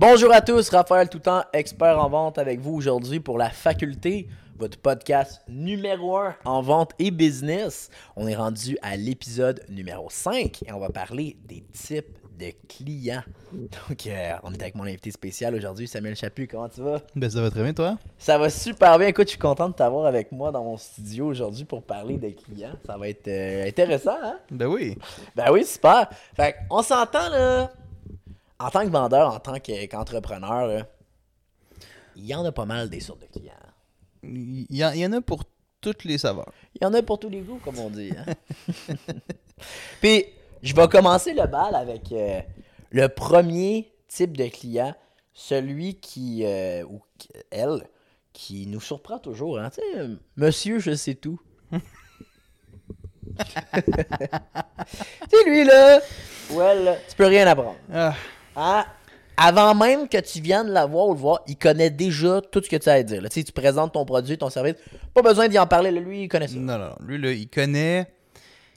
Bonjour à tous, Raphaël Toutant, expert en vente avec vous aujourd'hui pour la faculté, votre podcast numéro 1 en vente et business. On est rendu à l'épisode numéro 5 et on va parler des types de clients. Donc, euh, on est avec mon invité spécial aujourd'hui, Samuel Chaput. Comment tu vas? Ben, ça va très bien, toi? Ça va super bien. Écoute, je suis content de t'avoir avec moi dans mon studio aujourd'hui pour parler des clients. Ça va être euh, intéressant, hein? Ben oui. Ben oui, super. Fait on s'entend, là. En tant que vendeur, en tant que- qu'entrepreneur, il y en a pas mal des sortes de clients. Il y, en- il y en a pour toutes les saveurs. Il y en a pour tous les goûts, comme on dit. hein. Puis, je vais commencer le bal avec euh, le premier type de client, celui qui, euh, ou elle, qui nous surprend toujours. Hein? Tu sais, monsieur, je sais tout. tu sais, lui, là, ou elle, tu peux rien apprendre. Ah, Hein? Avant même que tu viennes la voir ou le voir, il connaît déjà tout ce que tu as à dire. là. Tu sais, tu présentes ton produit, ton service. Pas besoin d'y en parler. là, lui, il connaît ça. non, non, non. Lui, là, il connaît.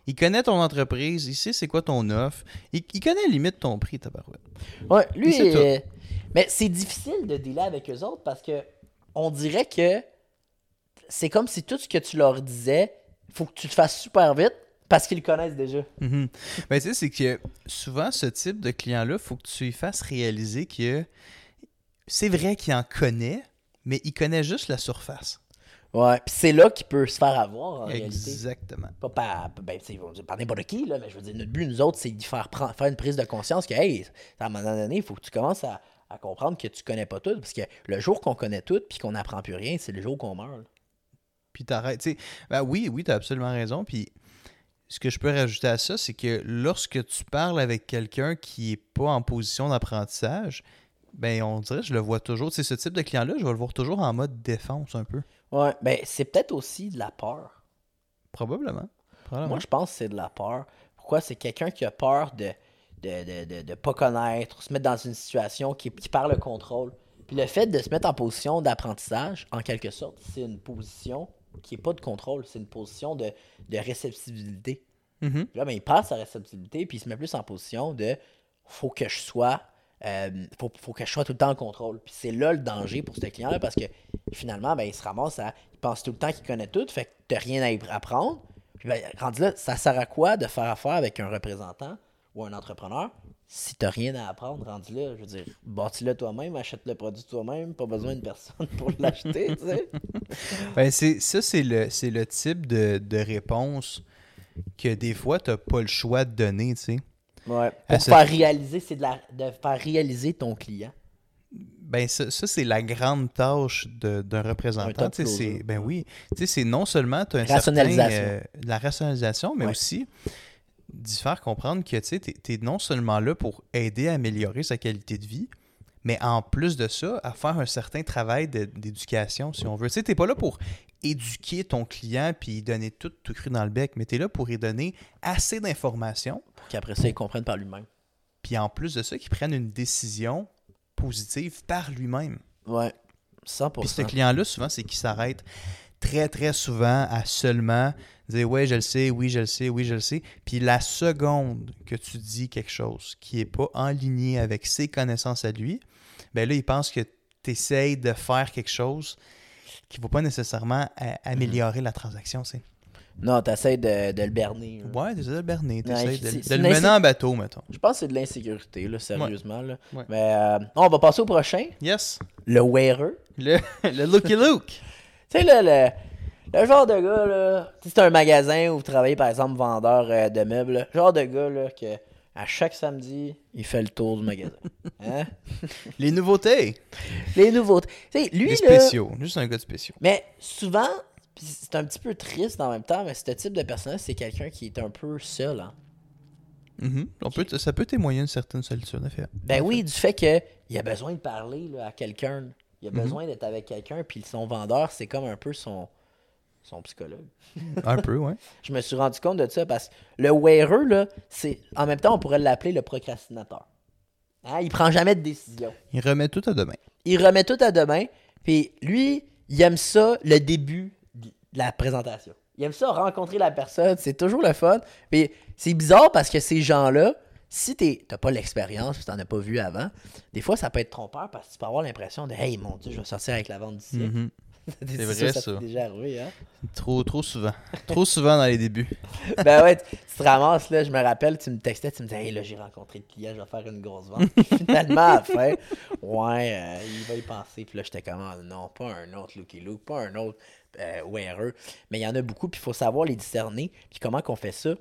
Il connaît ton entreprise, il sait c'est quoi ton offre. Il, il connaît limite ton prix, tabarouette. Ouais, lui, Il euh, mais c'est difficile de dealer avec eux autres parce que on dirait que c'est comme si tout ce que tu leur disais, faut que tu te fasses super vite parce qu'ils le connaissent déjà. Mhm. Ben, tu sais, c'est que souvent, ce type de client-là, faut que tu lui fasses réaliser que c'est vrai qu'il en connaît, mais il connaît juste la surface. Ouais, puis c'est là qu'il peut se faire avoir en réalité. Exactement. Pas par, ben, par n'importe qui, là, mais je veux dire, notre but, nous autres, c'est d'y faire, prendre, faire une prise de conscience que, hey, à un moment donné, il faut que tu commences à, à comprendre que tu connais pas tout. Parce que le jour qu'on connaît tout puis qu'on n'apprend plus rien, c'est le jour qu'on meurt. Puis t'arrêtes. Ben oui, oui, t'as absolument raison. Puis ce que je peux rajouter à ça, c'est que lorsque tu parles avec quelqu'un qui est pas en position d'apprentissage, ben on dirait, je le vois toujours. Sais, ce type de client-là, je vais le voir toujours en mode défense un peu. Ouais, ben, c'est peut-être aussi de la peur. Probablement. Probablement. Moi, je pense que c'est de la peur. Pourquoi? C'est quelqu'un qui a peur de de, de, de, de pas connaître, se mettre dans une situation qui, qui perd le contrôle. Puis le fait de se mettre en position d'apprentissage, en quelque sorte, c'est une position qui n'est pas de contrôle, c'est une position de, de réceptibilité. Mhm. Là, ben, il passe sa réceptibilité, puis il se met plus en position de faut que je sois. euh, faut, faut que je sois tout le temps en contrôle. Puis c'est là le danger pour ce client-là parce que finalement, ben, il se ramasse à. Il pense tout le temps qu'il connaît tout, fait que t'as rien à apprendre. Puis ben, rendu là, ça sert à quoi de faire affaire avec un représentant ou un entrepreneur? Si t'as rien à apprendre, rendu là, je veux dire, bâtis-le toi-même, achète le produit toi-même, pas besoin de personne pour l'acheter, tu sais. Ben, c'est, ça, c'est le, c'est le type de, de réponse que des fois, t'as pas le choix de donner, tu sais. Ouais. À Pour ce- faire réaliser, c'est de, la, de faire réaliser ton client. Ben, ça, ça, c'est la grande tâche de- d'un Un représentant. c'est- Ben oui. C'est non seulement t'as un certain, Rationalisation. euh, la rationalisation, mais Ouais. aussi d'y faire comprendre que tu es, non seulement là pour aider à améliorer sa qualité de vie, mais en plus de ça, à faire un certain travail d'éducation, si on veut. Tu sais, t'es pas là pour éduquer ton client puis donner tout, tout cru dans le bec, mais tu es là pour lui donner assez d'informations, Pour qu'après ça, il comprenne par lui-même. puis en plus de ça, qu'il prenne une décision positive par lui-même. Ouais. 100%. Puis ce client-là, souvent, c'est qu'il s'arrête très, très souvent à seulement dire Ouais, je le sais, oui, je le sais, oui, je le sais. Puis la seconde que tu dis quelque chose qui n'est pas en ligne avec ses connaissances à lui, ben là, il pense que tu essayes de faire quelque chose qui ne va pas nécessairement améliorer la transaction. c'est Non, t'essaies de, de le berner. là. Ouais, t'essaies de le berner, t'essayes de, le mener en bateau, mettons. Je pense que c'est de l'insécurité, là, sérieusement. Là. Ouais. Mais euh, on va passer au prochain. Yes. Le wearer. Le, le Looky Luke. Tu sais, là, le, le genre de gars, là, c'est un magasin où vous travaillez, par exemple, vendeur euh, de meubles. là. genre de gars, là, que à chaque samedi, il fait le tour du magasin. Hein? Les nouveautés. Les nouveautés. Tu sais, lui, Les là. Juste un gars de spéciaux. Mais souvent, c'est un petit peu triste en même temps, mais ce type de personnage, c'est quelqu'un qui est un peu seul. Hein? Mhm. On peut, ça peut témoigner une certaine solitude, en fait. Ben oui, du fait que il a besoin de parler là, à quelqu'un. Il a Mhm. besoin d'être avec quelqu'un, puis son vendeur, c'est comme un peu son, son psychologue. Un peu, ouais. Je me suis rendu compte de ça parce que le wearer, là, c'est. En même temps, on pourrait l'appeler le procrastinateur. Hein? Il prend jamais de décision. Il remet tout à demain. Il remet tout à demain, puis lui, il aime ça le début de la présentation. Il aime ça rencontrer la personne, c'est toujours le fun. Puis c'est bizarre parce que ces gens-là, si tu n'as pas l'expérience, si tu n'en as pas vu avant, des fois, ça peut être trompeur parce que tu peux avoir l'impression de Hey, mon Dieu, je vais sortir avec la vente du siècle. Mhm. C'est vrai, ça. ça. t'est déjà arrivé, hein? Trop, trop souvent. trop souvent dans les débuts. ben ouais, tu, tu te ramasses, là, je me rappelle, tu me textais, tu me disais, hey, là, j'ai rencontré le client, je vais faire une grosse vente. Puis finalement, à la fin, ouais, euh, il va y penser. Puis là, j'étais comme, Ah, non, pas un autre Lucky Luke, pas un autre euh, wearer. Mais il y en a beaucoup, puis il faut savoir les discerner. Puis comment qu'on fait ça?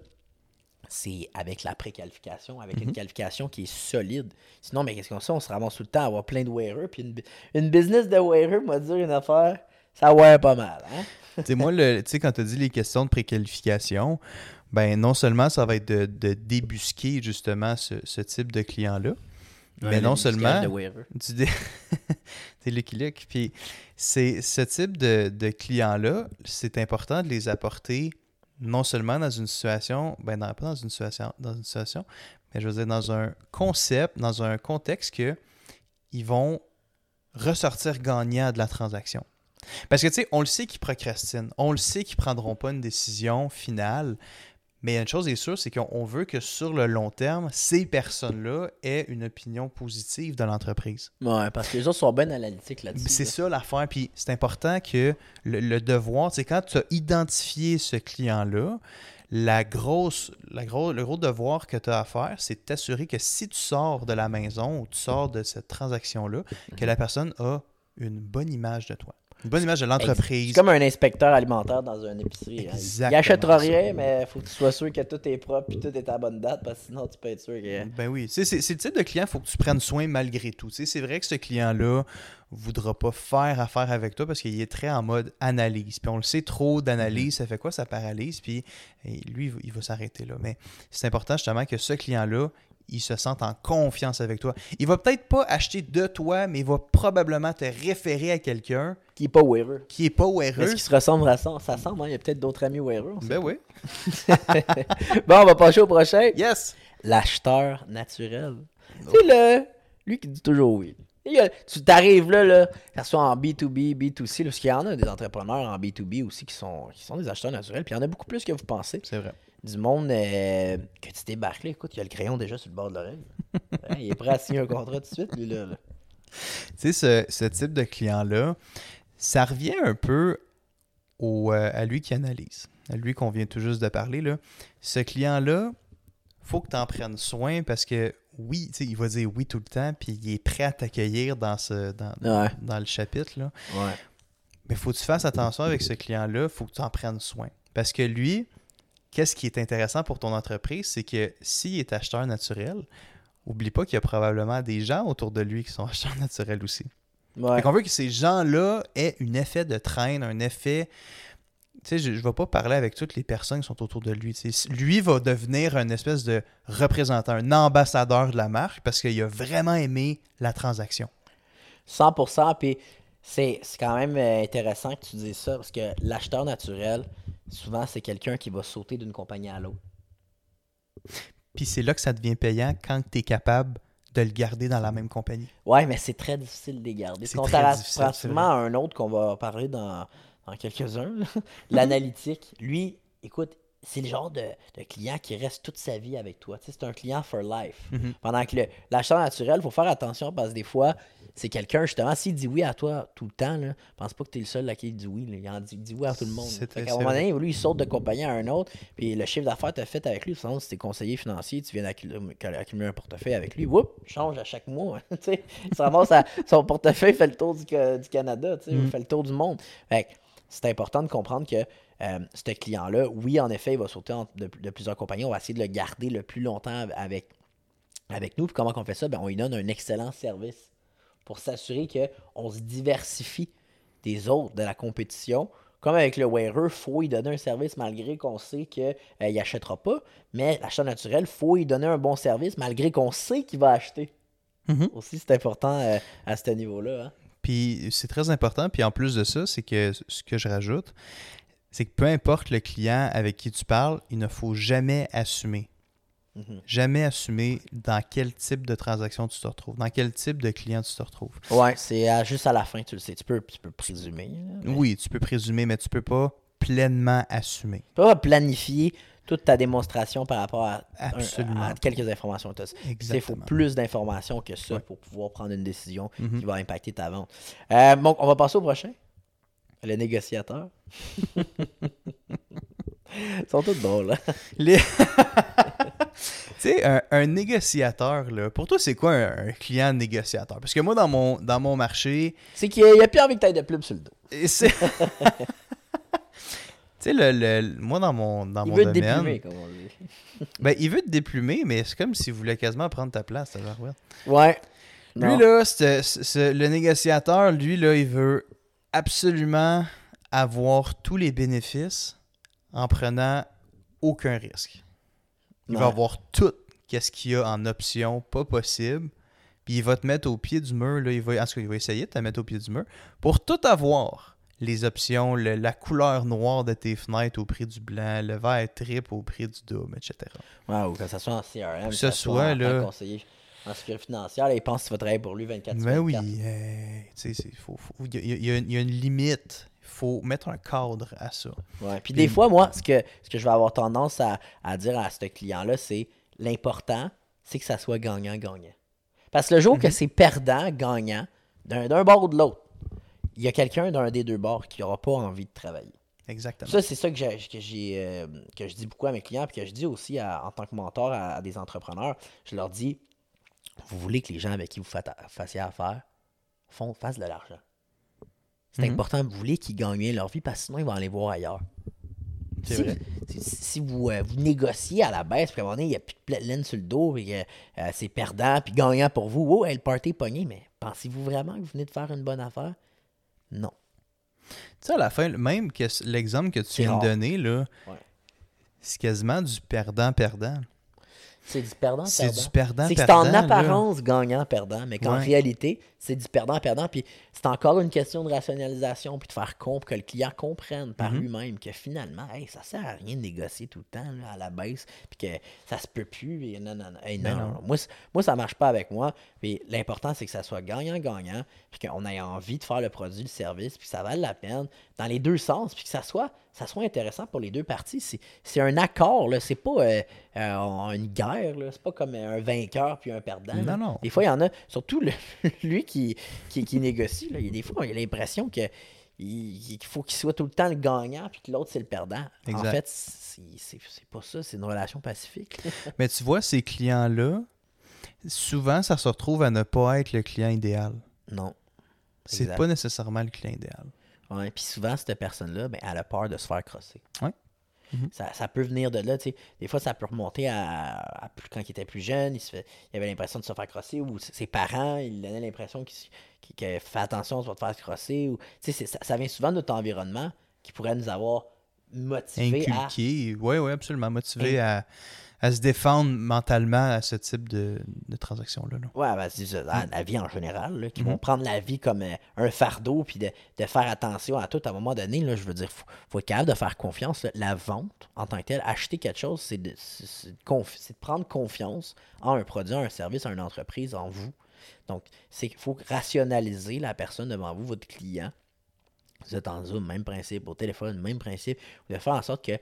C'est avec la préqualification, avec une qualification qui est solide. Sinon, mais qu'est-ce qu'on fait? On se ramasse tout le temps à avoir plein de wearers. Puis une, une business de wearer, m'a dire une affaire, ça wear pas mal. Hein? tu sais, moi, tu sais, quand tu as dit les questions de préqualification, ben non seulement ça va être de, de débusquer justement ce, ce type de client-là, mais non le seulement du dé... T'es Lucky Luke. Puis ce type de, de clients-là, c'est important de les apporter non seulement dans une situation, ben non, pas dans une situation, dans une situation, mais je veux dire dans un concept, dans un contexte que ils vont ressortir gagnants de la transaction. Parce que tu sais, on le sait qu'ils procrastinent, on le sait qu'ils prendront pas une décision finale, mais une chose est sûre, c'est qu'on on veut que sur le long terme, ces personnes-là aient une opinion positive de l'entreprise. Ouais, parce que les autres sont bien analytiques là-dessus. C'est là. ça l'affaire. Puis c'est important que le, le devoir, c'est quand tu as identifié ce client-là, la grosse, la gros, le gros devoir que tu as à faire, c'est de t'assurer que si tu sors de la maison ou tu sors de cette transaction-là, que la personne a une bonne image de toi. Une bonne image de l'entreprise. C'est comme un inspecteur alimentaire dans une épicerie. hein. Il Exactement achètera rien, mais il faut que tu sois sûr que tout est propre et tout est à la bonne date parce que sinon tu peux être sûr que. Ben oui, c'est le type de client, il faut que tu prennes soin malgré tout. C'est vrai que ce client-là voudra pas faire affaire avec toi parce qu'il est très en mode analyse. Puis on le sait, trop d'analyse, ça fait quoi? Ça paralyse. Puis lui, il va- il va s'arrêter là. Mais c'est important justement que ce client-là, il se sente en confiance avec toi. Il va peut-être pas acheter de toi, mais il va probablement te référer à quelqu'un Qui est pas wearer. qui est pas Est-ce heureux. qu'ils se ressemblent à ça? Ça semble, hein? il y a peut-être d'autres amis sait Ben oui. Bon, on va passer au prochain. Yes! L'acheteur naturel. Tu sais, le... lui qui dit toujours oui. A- Tu t'arrives là, là, que ce soit en B2B, B2C, là, parce qu'il y en a des entrepreneurs en B2B aussi qui sont, qui sont des acheteurs naturels, puis il y en a beaucoup plus que vous pensez. C'est vrai. Du monde euh, que tu débarques là, écoute, il y a le crayon déjà sur le bord de l'oreille. Hein, il est prêt à signer un contrat tout de suite, lui, là. là. Tu sais, ce, ce type de client-là, ça revient un peu au, euh, à lui qui analyse, à lui qu'on vient tout juste de parler. Là. Ce client-là, faut que tu en prennes soin parce que oui, tu sais, il va dire oui tout le temps, puis il est prêt à t'accueillir dans, ce, dans, Ouais. dans le chapitre. Là. Ouais. Mais faut que tu fasses attention avec ce client-là, faut que tu en prennes soin. Parce que lui, qu'est-ce qui est intéressant pour ton entreprise, c'est que s'il est acheteur naturel, oublie pas qu'il y a probablement des gens autour de lui qui sont acheteurs naturels aussi. Ouais. Fait qu'on veut que ces gens-là aient un effet de traîne, un effet. Tu sais, je ne vais pas parler avec toutes les personnes qui sont autour de lui. Lui va devenir un espèce de représentant, un ambassadeur de la marque parce qu'il a vraiment aimé la transaction. 100%. Puis c'est c'est quand même euh, intéressant que tu dises ça parce que l'acheteur naturel, souvent, c'est quelqu'un qui va sauter d'une compagnie à l'autre. Puis c'est là que ça devient payant quand tu es capable de le garder dans la même compagnie. Ouais, mais c'est très difficile de les garder. C'est Comparativement à un autre qu'on va parler dans, dans quelques-uns, l'analytique, lui, écoute, c'est le genre de, de client qui reste toute sa vie avec toi. C'est un client for life. Mhm. Pendant que l'acheteur naturel, il faut faire attention parce que des fois, c'est quelqu'un, justement, s'il dit oui à toi tout le temps, là, pense pas que tu es le seul à qui il dit oui. là. Il en dit, dit oui à tout le monde. Fait c'est un moment donné, lui, il saute de compagnie à un autre, puis le chiffre d'affaires tu as fait avec lui, sinon, si tu es conseiller financier, tu viens d'accumuler accumuler un portefeuille avec lui, whoop, change à chaque mois. tu sais. il se ramasse à- son portefeuille, fait le tour du, ca- du Canada, tu sais, Mm. fait le tour du monde. Fait c'est important de comprendre que euh, ce client-là, oui, en effet, il va sauter de plusieurs compagnies. On va essayer de le garder le plus longtemps avec, avec nous. Puis comment on fait ça? Ben, on lui donne un excellent service pour s'assurer qu'on se diversifie des autres de la compétition. Comme avec le wearer, il faut lui donner un service malgré qu'on sait qu'il n'achètera pas. Mais l'achat naturel, il faut lui donner un bon service malgré qu'on sait qu'il va acheter. Mhm. Aussi, c'est important euh, à ce niveau-là. hein. Puis c'est très important. Puis en plus de ça, c'est que ce que je rajoute, c'est que peu importe le client avec qui tu parles, il ne faut jamais assumer. Mhm. Jamais assumer dans quel type de transaction tu te retrouves, dans quel type de client tu te retrouves. Ouais, c'est juste à la fin, tu le sais. Tu peux, tu peux présumer. là, mais Oui, tu peux présumer, mais tu peux pas pleinement assumer. Tu peux pas planifier toute ta démonstration par rapport à, un- Absolument. à quelques informations. Il faut plus d'informations que ça Ouais. pour pouvoir prendre une décision Mhm. qui va impacter ta vente. Euh, donc, on va passer au prochain. Le négociateur. Ils sont tous drôles. hein? Les- sais, un, un négociateur, là, pour toi, c'est quoi un, un client négociateur? Parce que moi, dans mon, dans mon marché, C'est qu'il n'y a, plus envie que tu aies de pub sur le dos. tu sais, le, le- moi, dans mon, dans Il mon veut te déplumer, comme on dit. ben, il veut te déplumer, mais c'est comme s'il voulait quasiment prendre ta place. barouette. Ouais. Lui, Non. là, le négociateur, lui, là, il veut absolument avoir tous les bénéfices en prenant aucun risque. Il va avoir tout qu'est-ce qu'il y a en option pas possible. Puis il va te mettre au pied du mur. Là, il va, en tout cas, il va essayer de te mettre au pied du mur pour tout avoir. Les options, le- la couleur noire de tes fenêtres au prix du blanc, le vert trip au prix du double, etc. Ou que ce soit en CRM, Que que ce soit, en là- que conseiller en sécurité financière, là, il pense que tu vas travailler pour lui 24 Ben oui, 24. euh, tu sais, c'est- faut- faut- il y, a- il y a une- il y a une limite. Il faut mettre un cadre à ça. Ouais. Puis des fois, moi, ce que, ce que je vais avoir tendance à, à dire à ce client-là, c'est l'important, c'est que ça soit gagnant-gagnant. Parce que le jour Mhm. que c'est perdant-gagnant, d'un bord ou de l'autre, il y a quelqu'un d'un des deux bords qui n'aura pas envie de travailler. Exactement. Ça, c'est ça que, j'ai, que, euh, que je dis beaucoup à mes clients, puis que je dis aussi à- en tant que mentor à, à des entrepreneurs. Je leur dis vous voulez que les gens avec qui vous fassiez affaire font, fassent de l'argent. C'est Mhm. important, vous voulez qu'ils gagnent bien leur vie, parce que sinon, ils vont aller voir ailleurs. Si, vrai. Si, si vous, euh, vous négociez à la baisse, puis à un moment donné, il n'y a plus de laine sur le dos, et que euh, c'est perdant, puis gagnant pour vous, oh, hey, le party est pogné, mais pensez-vous vraiment que vous venez de faire une bonne affaire? Non. Tu sais, à la fin, même que l'exemple que tu viens de donner, là, Ouais. c'est quasiment du perdant-perdant. C'est du perdant, C'est perdant. du perdant-perdant. C'est que c'est en apparence gagnant-perdant, mais qu'en Ouais. réalité, c'est du perdant-perdant. Puis c'est encore une question de rationalisation, puis de faire comprendre que le client comprenne par Mhm. lui-même que finalement, hey, ça sert à rien de négocier tout le temps là, à la baisse, puis que ça se peut plus. Et non, non, non. Hey, Ben non, non. non, non. Moi, moi, ça marche pas avec moi. Puis l'important, c'est que ça soit gagnant-gagnant, puis qu'on ait envie de faire le produit, le service, puis que ça vale la peine dans les deux sens, puis que ça soit, ça soit intéressant pour les deux parties. C'est, un accord, là. C'est pas euh, euh, une guerre, là. C'est pas comme un vainqueur puis un perdant. Non, non. Des fois, il y en a, surtout le- lui qui, qui, qui négocie, là, il y a des fois, il a l'impression que il, qu'il faut qu'il soit tout le temps le gagnant puis que l'autre, c'est le perdant. En fait, c'est, pas ça. C'est une relation pacifique. Mais tu vois, ces clients-là, souvent, ça se retrouve à ne pas être le client idéal. non. C'est pas nécessairement le client idéal. Ouais, puis souvent, cette personne-là, ben, elle a peur de se faire crosser. Ouais. Mhm. ça, ça peut venir de là, tu sais. Des fois, ça peut remonter à, à plus- quand il était plus jeune, il, se fait- il avait l'impression de se faire crosser, ou ses parents, il donnaient l'impression qu'il qu'il- que fais attention, tu vas te faire crosser. Ou, ça, ça vient souvent de notre environnement qui pourrait nous avoir motivés à. Inculqué, oui, oui, absolument. Motivé à, à se défendre mentalement à ce type de, de transaction-là. là. Ouais, ben, c'est ça, dans la vie en général, là, qui Mhm. vont prendre la vie comme euh, un fardeau, puis de, de faire attention à tout à un moment donné. Là, je veux dire, faut, faut être capable de faire confiance. là. La vente, en tant que telle, acheter quelque chose, c'est de, de prendre confiance en un produit, en un service, en une entreprise, en vous. Donc, c'est qu'il faut rationaliser la personne devant vous, votre client. Vous êtes en Zoom, même principe, au téléphone, même principe. De faire en sorte que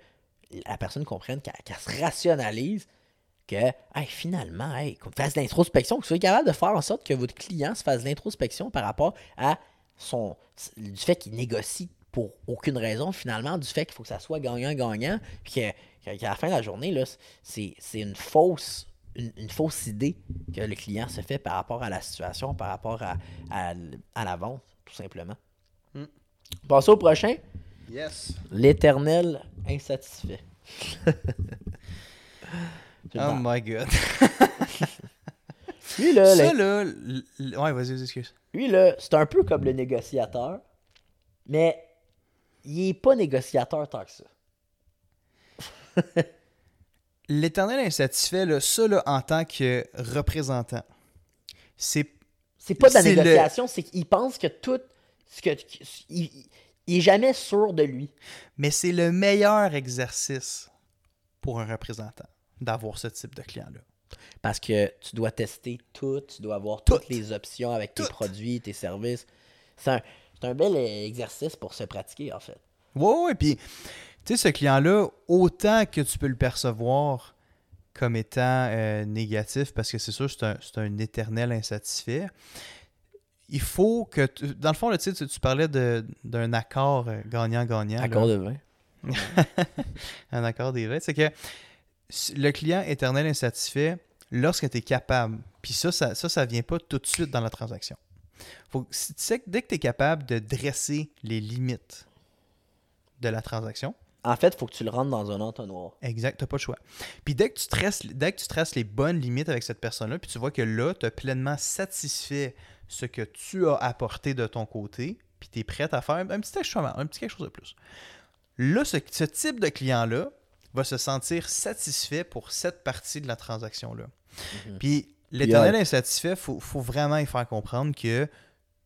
la personne comprenne qu'elle se rationalise que hey, finalement, hey, qu'on fasse de l'introspection, que vous soyez capable de faire en sorte que votre client se fasse de l'introspection par rapport à son du fait qu'il négocie pour aucune raison, finalement, du fait qu'il faut que ça soit gagnant-gagnant, puis qu'à la fin de la journée, c'est c'est une fausse. Une, une fausse idée que le client se fait par rapport à la situation, par rapport à, à, à la vente, tout simplement. Mm. Passons au prochain. Yes. L'éternel insatisfait. Oh my god. Lui, là, Ça, là, l- ouais, vas-y, excuse. lui, là, c'est un peu comme le négociateur, mais il est pas négociateur tant que ça. L'éternel insatisfait, là, ça, là, en tant que représentant, c'est C'est pas de la le- négociation, c'est qu'il pense que tout. Ce que, il, il est jamais sûr de lui. mais c'est le meilleur exercice pour un représentant d'avoir ce type de client-là. Parce que tu dois tester tout, tu dois avoir Tout. toutes les options avec tes produits, tes services. C'est un, bel exercice pour se pratiquer, en fait. Ouais, ouais, puis, tu sais, ce client-là, autant que tu peux le percevoir comme étant euh, négatif, parce que c'est sûr, c'est un, c'est un éternel insatisfait, il faut que. tu- dans le fond, tu, sais, tu, tu parlais de- d'un accord euh, gagnant-gagnant. là. Accord de vin. un accord des vins. C'est que le client éternel insatisfait, lorsque tu es capable, puis ça, ça, ça, ça vient pas tout de suite dans la transaction. Faut, tu sais que dès que tu es capable de dresser les limites de la transaction, En fait, il faut que tu le rentres dans un entonnoir. Exact, t'as pas le choix. Puis dès que tu traces, dès que tu traces les bonnes limites avec cette personne-là, puis tu vois que là, tu as pleinement satisfait ce que tu as apporté de ton côté, puis tu es prêt à faire un petit ajustement, un petit quelque chose de plus. Là, ce, ce type de client-là va se sentir satisfait pour cette partie de la transaction-là. Puis l'éternel insatisfait, il faut, faut vraiment y faire comprendre que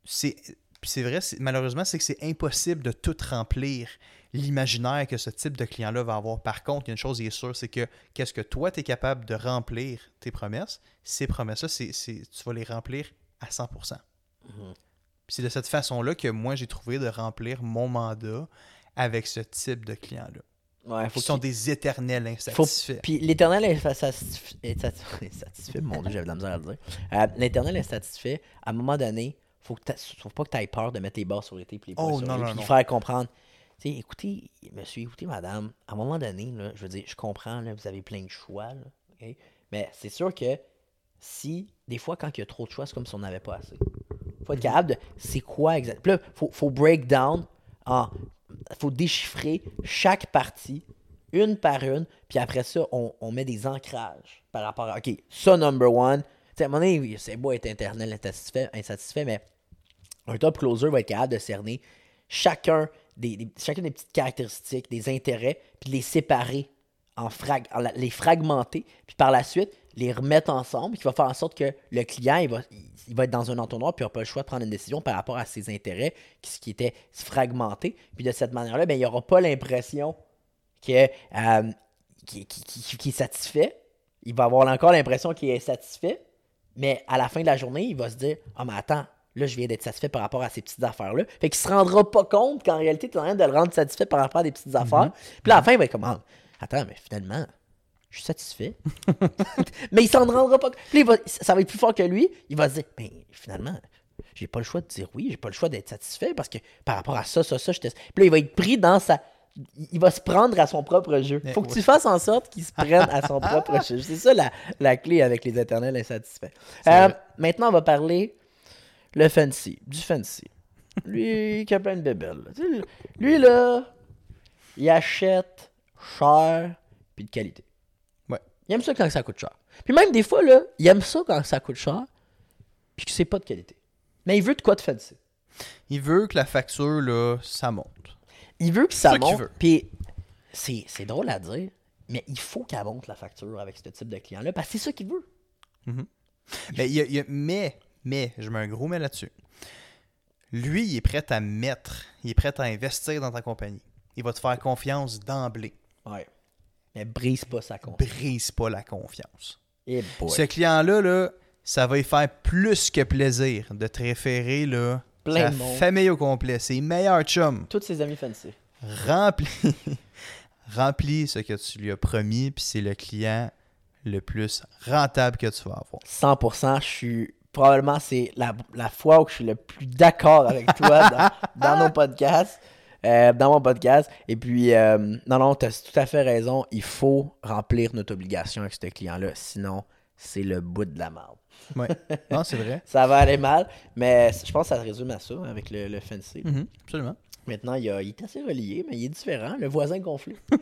c'est. Puis c'est vrai, malheureusement, c'est que c'est impossible de tout remplir l'imaginaire que ce type de client-là va avoir. Par contre, il y a une chose qui est sûre, c'est que qu'est-ce que toi, tu es capable de remplir tes promesses, ces promesses-là, tu vas les remplir à 100%. Mhm. C'est de cette façon-là que moi, j'ai trouvé de remplir mon mandat avec ce type de client-là. Ouais, Qui faut sont qu'il- des éternels faut- insatisfaits. Puis l'éternel insatisf- insat- insatisfait, mon dieu, j'avais de la misère à le dire. Euh, l'éternel insatisfait, à un moment donné, faut, que faut pas que tu aies peur de mettre les barres sur les et les Oh, sur non, les, non, puis non. faire comprendre. Tu sais, écoutez, monsieur, écoutez, madame, à un moment donné, là, je veux dire, je comprends, là, vous avez plein de choix, là, mais c'est sûr que si, des fois, quand il y a trop de choix, c'est comme si on n'avait pas assez. faut être capable de, c'est quoi exactement. Là, faut, faut break down, en, faut déchiffrer chaque partie, une par une, puis après ça, on, met des ancrages par rapport à, OK, ça, number one. Tu à un moment donné, c'est beau être internel insatisfait, mais un top closer va être capable de cerner chacun des, des petites caractéristiques, des intérêts, puis les séparer, en frag, en la- les fragmenter, puis par la suite, les remettre ensemble, qui va faire en sorte que le client, il va, il, va être dans un entonnoir, puis il n'aura pas le choix de prendre une décision par rapport à ses intérêts, qui, qui étaient fragmentés. Puis de cette manière-là, ben, il n'aura pas l'impression que, euh, qu'il est satisfait. Il va avoir encore l'impression qu'il est satisfait, mais à la fin de la journée, il va se dire Ah, mais attends, là, je viens d'être satisfait par rapport à ces petites affaires-là. Fait qu'il se rendra pas compte qu'en réalité, tu es en train de le rendre satisfait par rapport à des petites affaires. Puis là, à la fin, il va être comme Ah, Attends, mais finalement, je suis satisfait. mais il s'en rendra pas compte. Puis va- ça va être plus fort que lui. Il va se dire Ben, finalement, j'ai pas le choix de dire oui, j'ai pas le choix d'être satisfait parce que par rapport à ça, ça, ça, j'étais. Puis là, il va être pris dans sa. Il va se prendre à son propre jeu. Mais Faut que ouais. tu fasses en sorte qu'il se prenne à son propre jeu. C'est ça la, la clé avec les éternels insatisfaits. Euh, maintenant, on va parler le fancy, du fancy. Lui qui a plein de bébelles. Lui, là, il achète cher puis de qualité. Ouais. Il aime ça quand ça coûte cher. Puis même des fois, là, il aime ça quand ça coûte cher puis que c'est pas de qualité. Mais il veut de quoi de fancy. Il veut que la facture, là, ça monte. Il veut que ça monte. Puis c'est drôle à dire, mais il faut qu'elle monte la facture avec ce type de client-là parce que c'est ça qu'il veut. Mais, y a- il y a- mais, mais, je mets un gros mais là-dessus. Lui, il est prêt à mettre, il est prêt à investir dans ta compagnie. Il va te faire confiance d'emblée. Ouais. Mais brise pas sa confiance. Brise pas la confiance. Et boy. Ce client-là, là, ça va lui faire plus que plaisir de te référer là, Plein sa de monde. famille au complet, ses meilleurs chums. Tous ses amis fancy. Remplis, remplis ce que tu lui as promis, puis c'est le client le plus rentable que tu vas avoir. 100%, je suis. Probablement, c'est la, la fois où je suis le plus d'accord avec toi dans, dans nos podcasts. Euh, dans mon podcast. Et puis, euh, non, non, tu as tout à fait raison. Il faut remplir notre obligation avec ce client-là. Sinon, c'est le bout de la merde. Ouais. Non, c'est vrai. Ça va aller mal. Mais je pense que ça se résume à ça avec le, le fancy. Mhm, absolument. Maintenant, il, y a- il est assez relié, mais il est différent. Le voisin gonflé.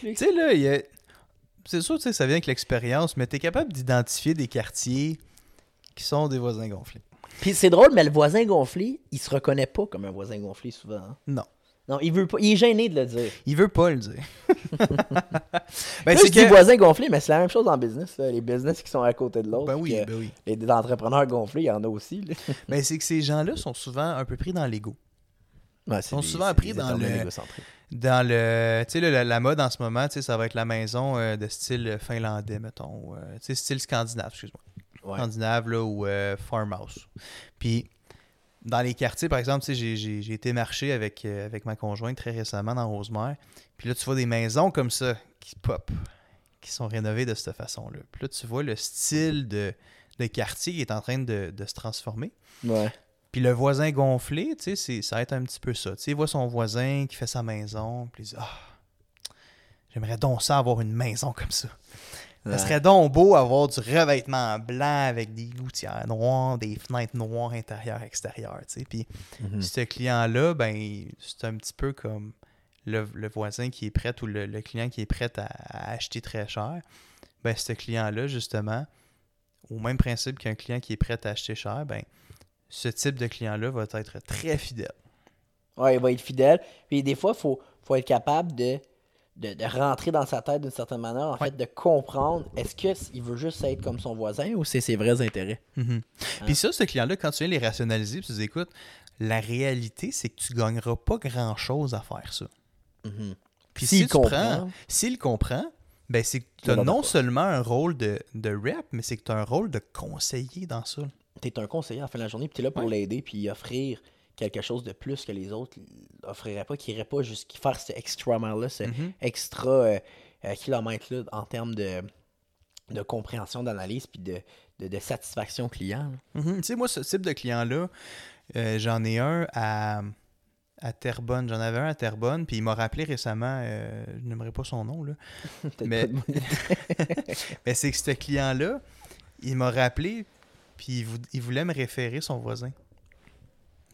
Tu sais, là, il y a- c'est sûr, tu sais, ça vient avec l'expérience, mais tu es capable d'identifier des quartiers qui sont des voisins gonflés. Puis c'est drôle, mais le voisin gonflé, il se reconnaît pas comme un voisin gonflé souvent. hein. Non. Non, il veut pas. Il est gêné de le dire. Il veut pas le dire. ben, Là, c'est dis que... voisin gonflé, mais c'est la même chose en business. là. Les business qui sont à côté de l'autre. Ben oui, puis que ben oui. Les entrepreneurs gonflés, il y en a aussi. là. Ben, c'est que ces gens-là sont souvent un peu pris dans l'ego. Ouais, sont des- souvent c'est pris des dans le- égocentriques. Dans le, tu sais, la, la mode en ce moment, tu sais, ça va être la maison euh, de style finlandais, mettons. euh, tu sais, style scandinave, excuse-moi. Scandinave, là, ou euh, farmhouse. Puis, dans les quartiers, par exemple, j'ai- été marcher avec, euh, avec ma conjointe très récemment dans Rosemère. Puis là, tu vois des maisons comme ça qui pop, qui sont rénovées de cette façon-là. Puis là, tu vois le style de, de quartier qui est en train de, de se transformer. Ouais. Puis le voisin gonflé, tu sais, ça va être un petit peu ça. Tu sais, il voit son voisin qui fait sa maison, puis il dit Ah, j'aimerais donc ça avoir une maison comme ça. Ça serait donc beau avoir du revêtement blanc avec des gouttières noires, des fenêtres noires intérieures, extérieures, tu sais. Puis Mhm. ce client-là, ben, c'est un petit peu comme le, le voisin qui est prêt ou le, le client qui est prêt à, à acheter très cher. Ben, ce client-là, justement, au même principe qu'un client qui est prêt à acheter cher, ben, ce type de client-là va être très fidèle. Ouais, il va être fidèle. Puis des fois, il faut, faut être capable de, de, de rentrer dans sa tête d'une certaine manière, en Ouais. fait, de comprendre est-ce qu'il veut juste être comme son voisin ou c'est ses vrais intérêts? Mhm. Puis ça, ce client-là, quand tu viens les rationaliser, puis tu dis, écoute, la réalité, c'est que tu gagneras pas grand-chose à faire ça. Puis S'il si tu comprend. s'il comprend, ben c'est que tu as non pas. seulement un rôle de, de rep, mais c'est que tu as un rôle de conseiller dans ça. T'es un conseiller à la fin de la journée, puis t'es là pour Ouais. l'aider, puis offrir quelque chose de plus que les autres offriraient pas, qui irait pas jusqu'à faire ce extra mile-là, ce Mhm. extra euh, euh, kilomètre-là en termes de, de compréhension, d'analyse, puis de, de, de satisfaction client. Mhm. Tu sais, moi, ce type de client-là, euh, j'en ai un à, à Terrebonne. J'en avais un à Terrebonne, puis il m'a rappelé récemment, euh, je n'aimerais pas son nom, là. Mais- c'est que ce client-là, il m'a rappelé, puis il, vou- il voulait me référer son voisin.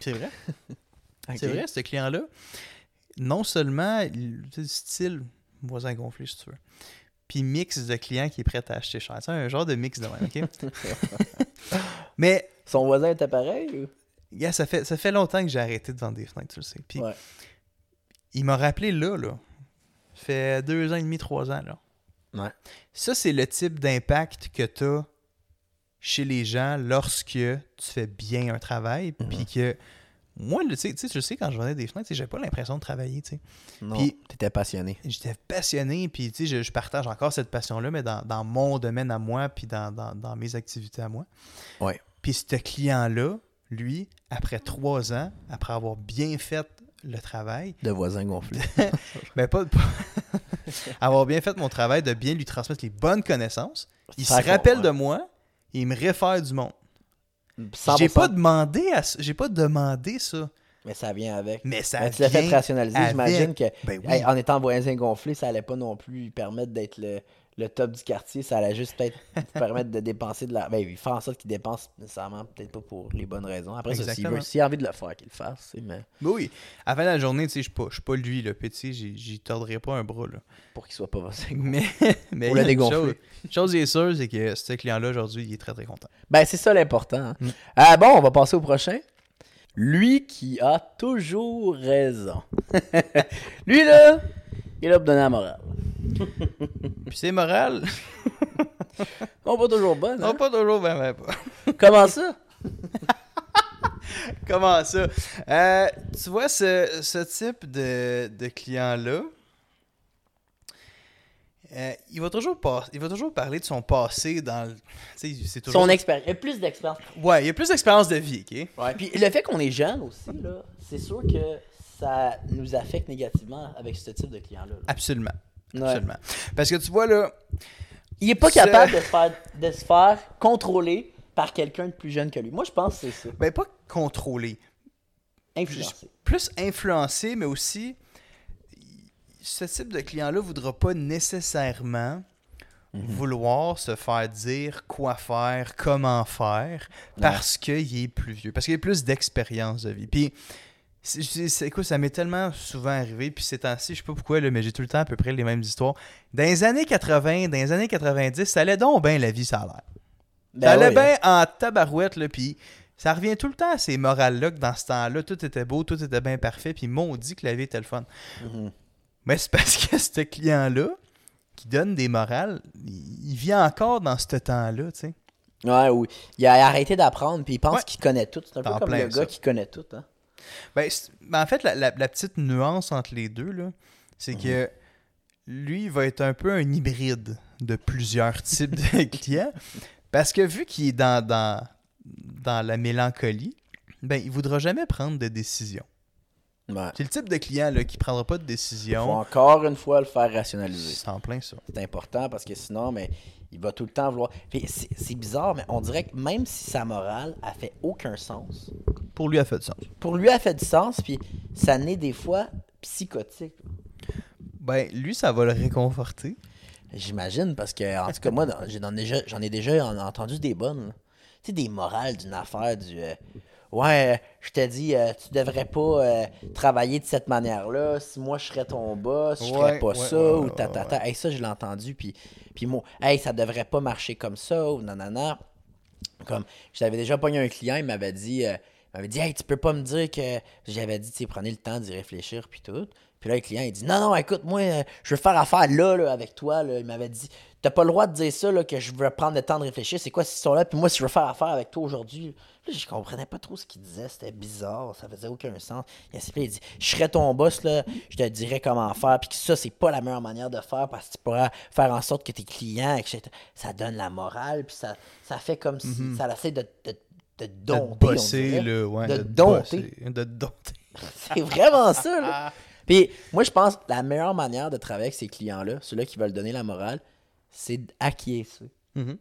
C'est vrai? C'est vrai, ce client-là, non seulement, sais, style voisin gonflé, si tu veux, puis mix de clients qui est prêt à acheter cher. C'est un genre de mix de même, OK? Mais, Son voisin était pareil ou? gars, ça fait, ça fait longtemps que j'ai arrêté de vendre des fenêtres, tu le sais. Puis, Ouais. il m'a rappelé là, là. Ça fait deux ans et demi, trois ans, là. Ouais. Ça, c'est le type d'impact que tu as chez les gens lorsque tu fais bien un travail, Mhm. puis que moi, tu sais, tu sais, je sais, quand je vendais des fenêtres, j'avais pas l'impression de travailler, tu sais. Non, t'étais passionné. J'étais passionné, puis tu sais, je, je partage encore cette passion-là, mais dans, dans mon domaine à moi, puis dans, dans- dans mes activités à moi. Ouais. Puis ce client-là, lui, après trois ans, après avoir bien fait le travail, De voisin gonflé. ben pas, pas- avoir bien fait mon travail, de bien lui transmettre les bonnes connaissances, il se rappelle de moi, et il me réfère du monde. J'ai 100%, pas demandé à ça- j'ai pas demandé ça, Mais ça vient avec. mais ça Ben, tu l'as fait rationaliser, j'imagine que Ben oui. hey, en étant voisin gonflé, ça allait pas non plus lui permettre d'être le, le top du quartier, ça allait juste peut-être permettre de dépenser de la. Ben, il fait en sorte qu'il dépense nécessairement peut-être pas pour les bonnes raisons. Après, ça, s'il a envie de le faire, qu'il le fasse. tu sais, Mais Ben oui. À la fin de la journée, tu sais, je suis pas, je suis pas lui, tu sais, j'y tordrai pas un bras, là. pour qu'il soit pas. Mais, mais Pour le dégonfler. chose, chose qui est sûre, c'est que ce client-là, aujourd'hui, il est très, très content. Ben, c'est ça l'important. hein. Mm. Ah, bon, on va passer au prochain. Lui qui a toujours raison. Lui, là, il est là pour donner la morale. Puis c'est moral, On pas toujours bonne. non Hein? pas toujours, ben, ben pas. Comment ça? Comment ça? Euh, tu vois, ce, ce type de, de client-là, euh, il, va toujours il va toujours parler de son passé dans le... c'est toujours... Son expérience. Il y a plus d'expérience. Ouais, il y a plus d'expérience de vie, OK? Ouais. Puis le fait qu'on est jeune aussi, là, c'est sûr que ça nous affecte négativement avec ce type de client-là. là. Absolument. Ouais. Absolument. Parce que tu vois, là, Il est pas Ce- capable de se, faire, de se faire contrôler par quelqu'un de plus jeune que lui. Moi, je pense que c'est ça. ben pas contrôler, Influencer. plus influencé, mais aussi ce type de client-là voudra pas nécessairement Mhm. vouloir se faire dire quoi faire, comment faire, parce qu'il est plus vieux, parce qu'il a plus d'expérience de vie. Puis, c'est- écoute, ça m'est tellement souvent arrivé, puis ces temps-ci, je sais pas pourquoi, là, mais j'ai tout le temps à peu près les mêmes histoires. Dans les années 80, dans les années 90, ça allait donc bien la vie, ça a l'air. Ben ça allait oui, bien en tabarouette, là, puis ça revient tout le temps à ces morales-là que dans ce temps-là, tout était beau, tout était bien parfait, puis dit que la vie était le fun. Mhm. Mais c'est parce que ce client-là, qui donne des morales, il vit encore dans ce temps-là, tu sais. Ouais, oui. Il a arrêté d'apprendre, puis il pense Ouais. qu'il connaît tout. C'est un peu comme le ça. gars qui connaît tout. Hein. Ben, ben, en fait, la, la- la petite nuance entre les deux, là, c'est que lui, il va être un peu un hybride de plusieurs types de clients. Parce que vu qu'il est dans, dans, dans la mélancolie, ben, il voudra jamais prendre de décision. Ouais. C'est le type de client là, qui prendra pas de Il faut décision. encore une fois le faire rationaliser. C'est en plein ça. C'est important parce que sinon, mais il va tout le temps vouloir. C'est bizarre, mais on dirait que même si sa morale a fait aucun sens, Pour lui, a fait du sens. pour lui, elle fait du sens, puis ça naît des fois psychotique. Ben, lui, ça va le réconforter. J'imagine, parce que, en tout cas, moi, j'en ai déjà, j'en ai déjà en- entendu des bonnes. Tu sais, des morales d'une affaire du. euh, ouais, je te dis, euh, tu devrais pas euh, travailler de cette manière-là. Si moi, je serais ton boss, je ferais Ouais, pas ouais, ça, ouais, ou ta, ta, ta. Hey, ça, je l'ai entendu, puis, puis moi, hey, ça devrait pas marcher comme ça, ou nanana. Comme, j'avais déjà pogné un client, il m'avait dit, euh, il m'avait dit, hey, tu peux pas me dire que. J'avais dit, tu prenez le temps d'y réfléchir, puis tout. Puis là, le client, il dit, non, non, écoute, moi, euh, je veux faire affaire là, là, avec toi. Là. Il m'avait dit, t'as pas le droit de dire ça, là, que je veux prendre le temps de réfléchir. C'est quoi cette histoire-là? Puis moi, si je veux faire affaire avec toi aujourd'hui. Je comprenais pas trop ce qu'il disait. C'était bizarre. Ça faisait aucun sens. Il, a il dit, je serais ton boss, là, je te dirais comment faire. Puis que ça, c'est pas la meilleure manière de faire parce que tu pourras faire en sorte que tes clients, etc. Ça donne la morale, puis ça, ça fait comme si ça essaie de, de, de De te dompter. on bosser, ouais. De te dompter. bosser, De te dompter. C'est vraiment ça, là. Puis moi, je pense que la meilleure manière de travailler avec ces clients-là, ceux-là qui veulent donner la morale, c'est d'acquiescer. Mhm.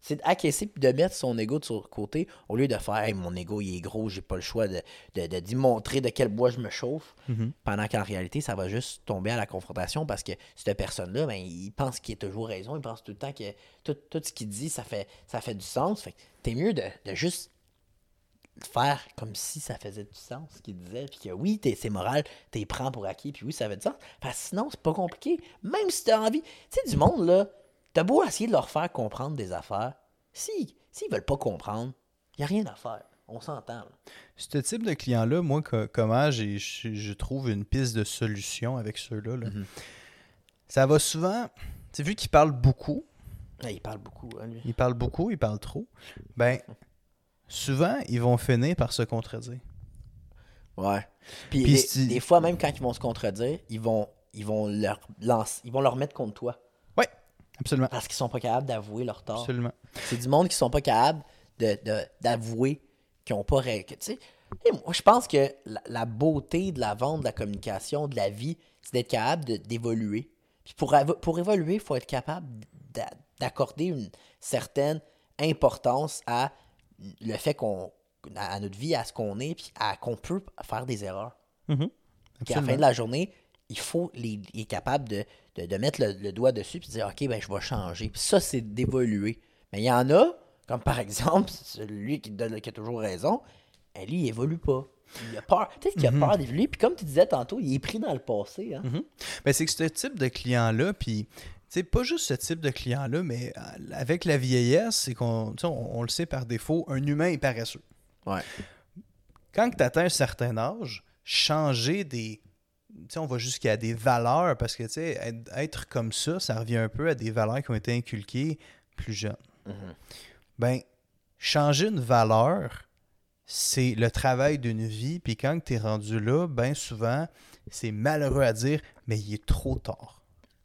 C'est d'acquiescer puis de mettre son ego de son côté au lieu de faire hey, mon ego il est gros, j'ai pas le choix de, de, de montrer de quel bois je me chauffe. Mhm. Pendant qu'en réalité, ça va juste tomber à la confrontation parce que cette personne-là, ben, il pense qu'il a toujours raison, il pense tout le temps que tout, tout ce qu'il dit, ça fait, ça fait du sens. Fait que t'es mieux de, de juste faire comme si ça faisait du sens ce qu'il disait, puis que oui, c'est moral, t'es prends pour acquis, puis oui, ça fait du sens. Parce que sinon, c'est pas compliqué. Même si t'as envie. Tu sais, du monde, là, t'as beau essayer de leur faire comprendre des affaires. Si, s'ils veulent pas comprendre, y a rien à faire. On s'entend. Ce type de client-là, moi, co- comment je, je trouve une piste de solution avec ceux-là, là. Mhm. ça va souvent. Tu sais, vu qu'ils parlent beaucoup, Ah, il parle beaucoup, hein, lui. ils parlent beaucoup, ils parlent trop, ben, souvent, ils vont finir par se contredire. Ouais. Puis, Puis des fois, même quand ils vont se contredire, ils vont, ils vont leur lancer, ils vont leur mettre contre toi. Absolument. Parce qu'ils sont pas capables d'avouer leur tort. Absolument. C'est du monde qui sont pas capables de, de- d'avouer qu'ils ont pas ré- que, tu sais, moi, je pense que la, la beauté de la vente, de la communication, de la vie, c'est d'être capable de- d'évoluer. Puis pour, pour évoluer, il faut être capable d'a- d'accorder une certaine importance à le fait qu'on à notre vie, à ce qu'on est, puis à qu'on peut faire des erreurs. Mhm. Puis à la fin de la journée, il faut les, il est capable de, de, de mettre le, le doigt dessus de dire OK, ben je vais changer. Puis ça, c'est d'évoluer. Mais il y en a, comme par exemple, celui qui, donne, qui a toujours raison, ben, lui, il évolue pas. Il a peur. Peut-être qu'il a peur d'évoluer. Puis comme tu disais tantôt, il est pris dans le passé. Hein? Ben, c'est que ce type de client-là, puis, sais, pas juste ce type de client-là, mais euh, avec la vieillesse, c'est qu'on, on le sait par défaut, un humain est paresseux. Ouais. Quand tu atteins un certain âge, changer des. On va jusqu'à des valeurs, parce que, être, comme ça, ça revient un peu à des valeurs qui ont été inculquées plus jeunes. Ben, changer une valeur, c'est le travail d'une vie, puis quand tu es rendu là, ben souvent, c'est malheureux à dire, mais il est trop tard.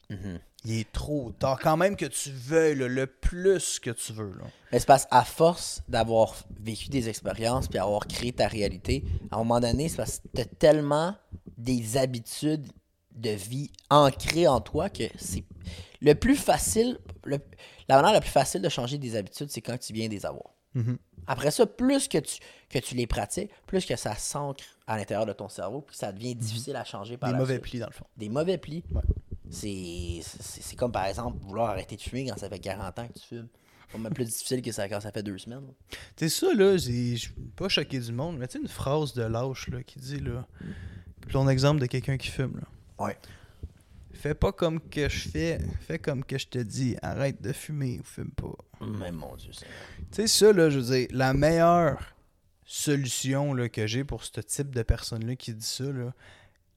Mhm. Il est trop tard. Quand même que tu veuilles là, le plus que tu veux. Là. Mais c'est parce qu'à force d'avoir vécu des expériences puis avoir créé ta réalité, à un moment donné, c'est parce que tu as tellement des habitudes de vie ancrées en toi que c'est le plus facile, le- la manière la plus facile de changer des habitudes, c'est quand tu viens des avoir. Mhm. Après ça, plus que tu, que tu les pratiques, plus que ça s'ancre à l'intérieur de ton cerveau, puis ça devient difficile à changer par Des la mauvais suite. plis, dans le fond. Des mauvais plis. Ouais. C'est c'est- c'est comme par exemple vouloir arrêter de fumer quand ça fait 40 ans que tu fumes. C'est même plus difficile que ça quand ça fait deux semaines. Tu sais, ça, là, je suis pas choqué du monde, mais tu sais, une phrase de lâche là, qui dit, là, ton exemple de quelqu'un qui fume, là. Ouais. Fais pas comme que je fais, fais comme que je te dis, arrête de fumer ou fume pas. Mais mon Dieu, c'est. Tu sais, ça, là, je veux dire, la meilleure solution là, que j'ai pour ce type de personne-là qui dit ça, là,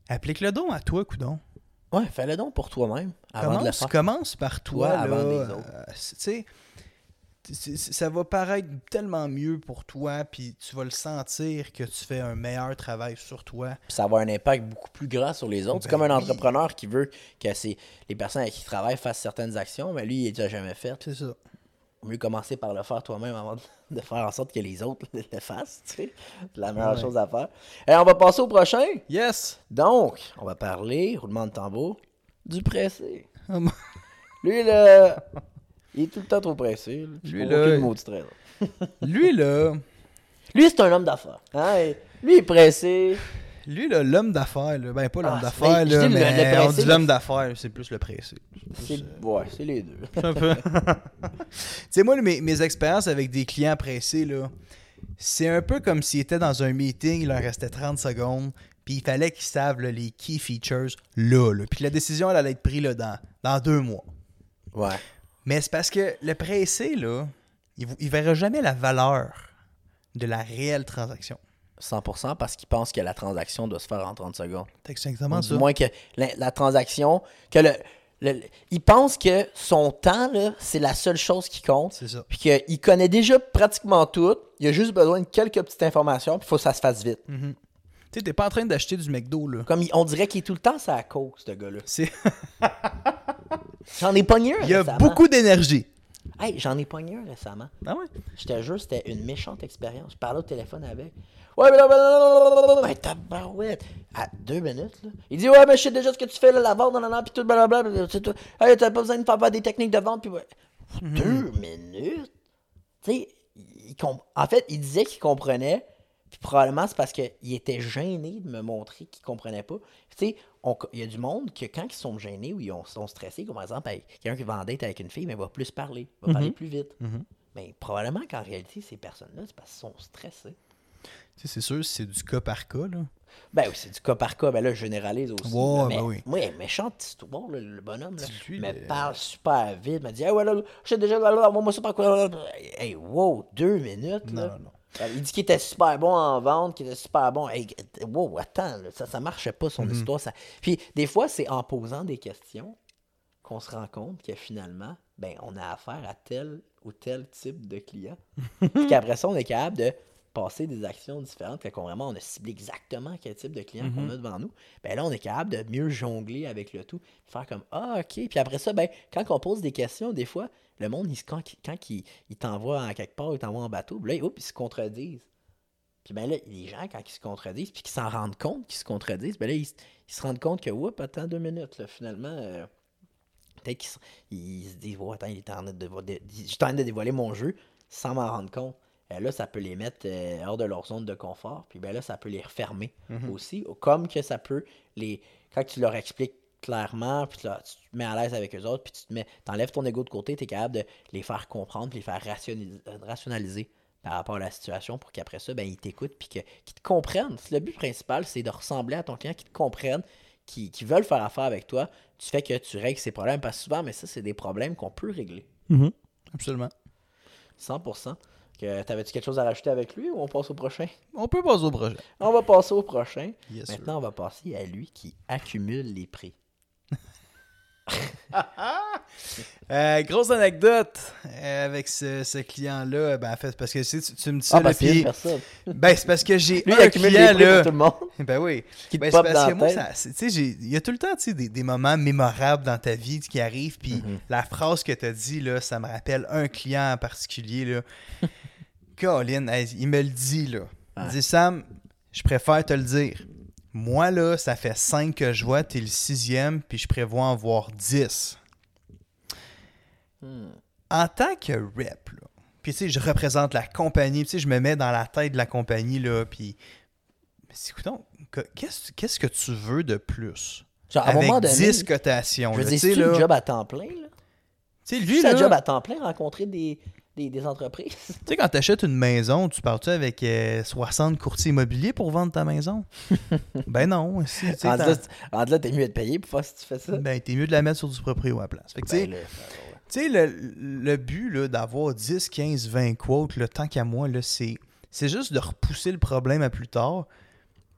applique-le donc à toi, coudon. Ouais, fais-le donc pour toi-même avant de le Commence, faire. commence par toi, Toi là, avant les euh, autres. c'est- tu sais, ça va paraître tellement mieux pour toi, puis tu vas le sentir que tu fais un meilleur travail sur toi. Ça va avoir un impact beaucoup plus grand sur les autres. c'est Ben comme un oui. entrepreneur qui veut que les personnes avec qui il travaille fassent certaines actions, mais lui, il les a jamais faites. C'est ça. Mieux commencer par le faire toi-même avant de, faire en sorte que les autres le fassent, tu sais. C'est la meilleure Ouais. chose à faire. Et on va passer au prochain. Yes! Donc, on va parler, roulement de tambour, du pressé. Ah, Lui, là, il est tout le temps trop pressé. Lui, là, mot de stress. Lui, là, Lui, c'est un homme d'affaires. Hein? Lui, il est pressé. Lui, là, l'homme d'affaires, là, ben pas l'homme Ah, d'affaires, ben, mais le on dit l'homme mais- d'affaires, c'est plus le pressé. C'est ouais, c'est les deux. Un peu. tu sais, moi, mes, mes expériences avec des clients pressés, là, c'est un peu comme s'ils étaient dans un meeting, il leur restait 30 secondes, puis il fallait qu'ils savent là, les key features là, là. Puis la décision, elle allait être prise là, dans, dans deux mois. Ouais. Mais c'est parce que le pressé, là, il ne verra jamais la valeur de la réelle transaction. 100% parce qu'il pense que la transaction doit se faire en 30 secondes. C'est exactement du ça. moins que la, la transaction, que le, le- il pense que son temps, là, c'est la seule chose qui compte. C'est ça. Puis qu'il connaît déjà pratiquement tout. Il a juste besoin de quelques petites informations. Puis il faut que ça se fasse vite. Mhm. Tu sais, t'es pas en train d'acheter du McDo, là. Comme il- on dirait qu'il est tout le temps ça à cause, ce gars-là. C'est- J'en ai pogné un Il y a beaucoup d'énergie. Hey, j'en ai pogné un récemment. Ah ouais? Je te jure, c'était une méchante expérience. Je parlais au téléphone avec. Ouais, mais là, tabarouette. À deux minutes, là. Il dit, ouais, mais je sais déjà ce que tu fais, là, la vente, nan, nan, puis tout, blablabla. C'est tout. Hey, t'as pas besoin de faire des techniques de vente, puis ouais. Deux minutes? Tu sais, en fait, il disait qu'il comprenait, puis probablement c'est parce qu'il était gêné de me montrer qu'il comprenait pas. Tu sais, il y a du monde que quand ils sont gênés ou ils ont- sont stressés, comme par exemple, quelqu'un qui va en date avec une fille, mais va plus parler, va parler plus vite. Mhm. Mais probablement qu'en réalité, ces personnes-là, c'est parce qu'ils sont stressés. Tu sais, c'est sûr, c'est du cas par cas, là. Ben oui, c'est du cas par cas. Ben là, je généralise aussi. Là. mais, ben oui. Moi, il est histoire, là, le bonhomme. Là, Lui, me le- parle super vite. me dit, hey, ouais, là, je sais déjà, là, là, moi, ça par quoi. Hey, wow, deux minutes. Non, là. non, Il dit qu'il était super bon en vente, qu'il était super bon. Hey, wow, attends, là, ça, ça marchait pas son Mhm. histoire. Ça... Puis des fois, c'est en posant des questions qu'on se rend compte que finalement, ben, on a affaire à tel ou tel type de client. Puis qu'après ça, on est capable de passer des actions différentes, fait qu'on vraiment on a ciblé exactement quel type de client qu'on a devant nous. Ben là, on est capable de mieux jongler avec le tout, faire comme Ah, ok. Puis après ça, ben, quand on pose des questions, des fois, le monde, il, quand, quand il, il t'envoie en quelque part, il t'envoie en bateau, là, oups, ils se contredisent. Puis ben là, les gens, quand ils se contredisent, puis qu'ils s'en rendent compte qu'ils se contredisent, ben là, ils, se- ils se rendent compte que, oups, attends deux minutes, là, finalement, euh, peut-être qu'ils se- ils se disent, oh, attends, il est en train de, dévo- de- je suis en train de dévoiler mon jeu sans m'en rendre compte. Euh, là, ça peut les mettre euh, hors de leur zone de confort, puis ben là, ça peut les refermer aussi, comme que ça peut les. Quand tu leur expliques clairement, puis tu, leur- tu te mets à l'aise avec eux autres, puis tu te mets, t'enlèves ton ego de côté, tu es capable de les faire comprendre, puis les faire rationaliser, rationaliser par rapport à la situation pour qu'après ça, ben, ils t'écoutent, puis qu'ils te comprennent. Le but principal, c'est de ressembler à ton client, qu'ils te comprennent, qui, qui veulent faire affaire avec toi. Tu fais que tu règles ces problèmes, parce que souvent, mais ça, c'est des problèmes qu'on peut régler. Absolument. 100%. Que, t'avais-tu quelque chose à rajouter avec lui ou on passe au prochain? On peut passer au projet. On va passer au prochain. Yes, sir. Maintenant, on va passer à lui qui accumule les prix. Euh, grosse anecdote euh, avec ce, ce client-là. Ben, en fait, parce que si tu, tu me dis Ah, ça, parce là, qu'il y a puis- une personne. ben, c'est parce que j'ai un client, là. tout le monde. Ben oui. Qui Ben, parce dans que moi, il y a tout le temps, des, des moments mémorables dans ta vie qui arrivent, puis Mm-hmm. la phrase que tu as dit, là, ça me rappelle un client en particulier, là. Colin, il me le dit, là. Il dit, Sam, je préfère te le dire. Moi, là, ça fait 5 que je vois, t'es le sixième, puis je prévois en voir 10. Hmm. En tant que rep, là, puis tu sais, je représente la compagnie, tu sais, je me mets dans la tête de la compagnie, là, puis... Mais que- qu'est-ce qu'est-ce que tu veux de plus? Genre, à un Avec moment donné, 10 cotations. je veux là, dire, c'est un là. job à temps plein. Là? Tu sais, Lui, là, un job à temps plein, rencontrer des, des, des entreprises. tu sais, quand tu achètes une maison, tu pars-tu avec euh, 60 courtiers immobiliers pour vendre ta maison? ben non. Si, En là, en là, t'es mieux d'être payé pour faire si tu fais ça. ben, t'es mieux de la mettre sur du proprio à la place. Fait que, Ben Tu sais, le, le but d'avoir 10, 15, 20 quotes, le tant qu'à moi, c'est juste de repousser le problème à plus tard.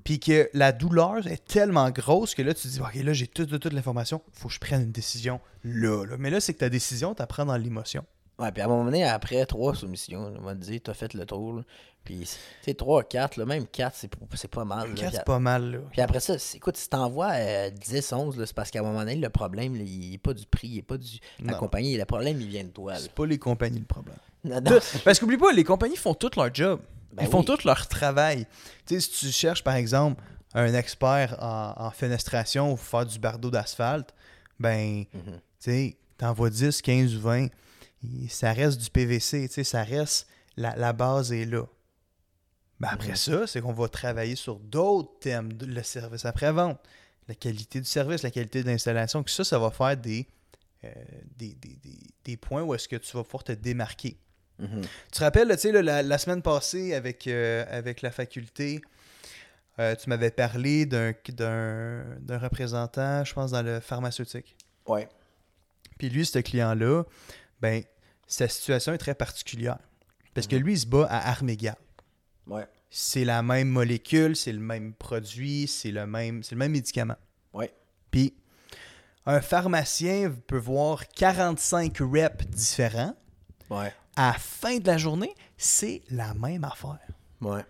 Puis que la douleur est tellement grosse que là, tu te dis, OK, là, j'ai toute, toute, toute l'information. faut que je prenne une décision là, là. Mais là, c'est que ta décision, tu prends dans l'émotion. Ouais, puis à un moment donné, après trois soumissions, on m'a dit, t'as fait le tour. Puis, tu sais, trois, quatre, là, même quatre, c'est pas- c'est pas mal. Quatre, c'est pas mal, là. puis après ça, écoute, si t'envoies euh, 10, 11, là, c'est parce qu'à un moment donné, le problème, là, il est pas du prix, il est pas du, la Non. compagnie. Le problème, il vient de toi. C'est pas les compagnies le problème. Non, Parce qu'oublie pas, les compagnies font tout leur job. Ben Ils font tout leur travail. Tu sais, si tu cherches, par exemple, un expert en, en fenestration ou faire du bardeau d'asphalte, ben, Mhm. tu sais, t'envoies 10, 15 ou 20, il- ça reste du PVC, tu sais, ça reste, la, la base est là. Ben après ça, c'est qu'on va travailler sur d'autres thèmes, le service après-vente, la qualité du service, la qualité de l'installation, que ça, ça va faire des, euh, des, des- des- des points où est-ce que tu vas pouvoir te démarquer. Mhm. Tu te rappelles, là, tu sais, là, la, la semaine passée, avec, euh, avec la faculté, euh, tu m'avais parlé d'un, d'un, d'un représentant, je pense, dans le pharmaceutique. Ouais. Puis lui, ce client-là, ben, sa situation est très particulière. Parce que lui, il se bat à armes égales. Ouais. C'est la même molécule, c'est le même produit, c'est le même, c'est le même médicament. Ouais. Puis, un pharmacien peut voir 45 reps différents. Ouais. À la fin de la journée, c'est la même affaire. Ouais.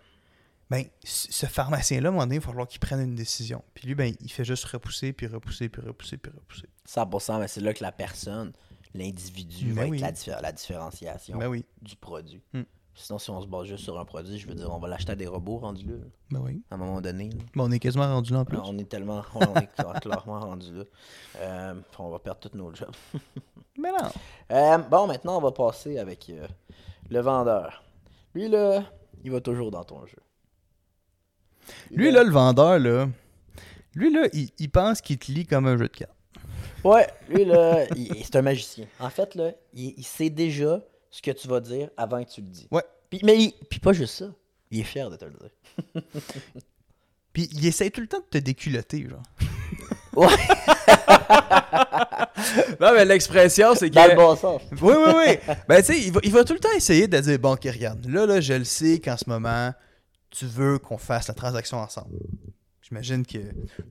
Ben, ce pharmacien-là, à un moment donné, il va falloir qu'il prenne une décision. Puis lui, ben, il fait juste repousser, puis repousser, puis repousser, puis repousser. 100%, mais c'est là que la personne, l'individu, Ben va être la, diffé- la différenciation Ben oui, du produit. Hmm. Sinon, si on se base juste sur un produit, je veux dire, on va l'acheter à des robots rendus là, ben oui. à un moment donné. Bon, on est quasiment rendu là en plus. On est tellement, on est cla- clairement rendu là. Euh, on va perdre tous nos jobs. Mais non. Euh, bon, maintenant, on va passer avec euh, le vendeur. Lui, là, il va toujours dans ton jeu. Lui, là, le vendeur, là, lui, là, il, il pense qu'il te lit comme un jeu de cartes. Ouais, lui, là, il- c'est un magicien. En fait, là, il, il sait déjà ce que tu vas dire avant que tu le dis. Ouais. Puis, mais il- puis pas juste ça. Il est fier de te le dire. Puis il essaie tout le temps de te déculotter, genre. Ouais. non, mais l'expression, c'est que. Dans le bon sens. Oui, oui, oui. ben, tu sais, il va, il va tout le temps essayer de dire Bon, ok, regarde, là, là, je le sais qu'en ce moment, tu veux qu'on fasse la transaction ensemble. J'imagine que.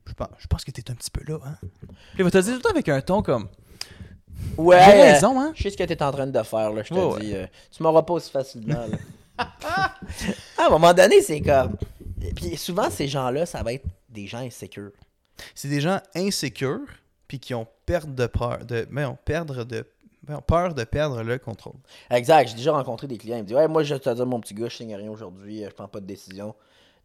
Je pense, je pense que t'es un petit peu là, hein. Puis il va te dire tout le temps avec un ton comme. Ouais. J'ai raison, hein. Je sais ce que tu es en train de faire, là, je te dis. euh, tu m'auras pas aussi facilement. Là. à un moment donné, c'est comme. Puis souvent, ces gens-là, ça va être des gens insécures. C'est des gens insécures, puis qui ont perte de peur, de, mais ont perdre de, mais ont peur de perdre le contrôle. Exact. J'ai déjà rencontré des clients. Ils me disent Ouais, moi, je te dis, mon petit gars, je signe rien aujourd'hui, euh, je prends pas de décision.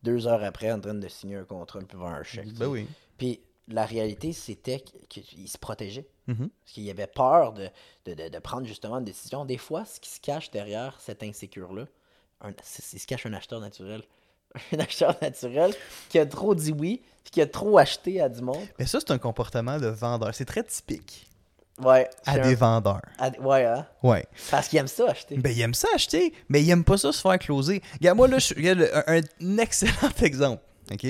Deux heures après, en train de signer un contrat, puis voir un chèque. Ben oui. Puis la réalité, c'était qu'ils se protégeaient. Mhm. Parce qu'il avait peur de, de, de- de prendre justement une décision. Des fois, ce qui se cache derrière cette insécure-là, il se cache un acheteur naturel. Un acheteur naturel qui a trop dit oui, puis qui a trop acheté à du monde. Mais ça, c'est un comportement de vendeur. C'est très typique Ouais. à des un- vendeurs. à- ouais, hein? Ouais. Parce qu'il aime ça acheter. Ben, il aime ça acheter, mais il aime pas ça se faire closer. Regarde, moi, là, je regarde, un, un excellent exemple. OK?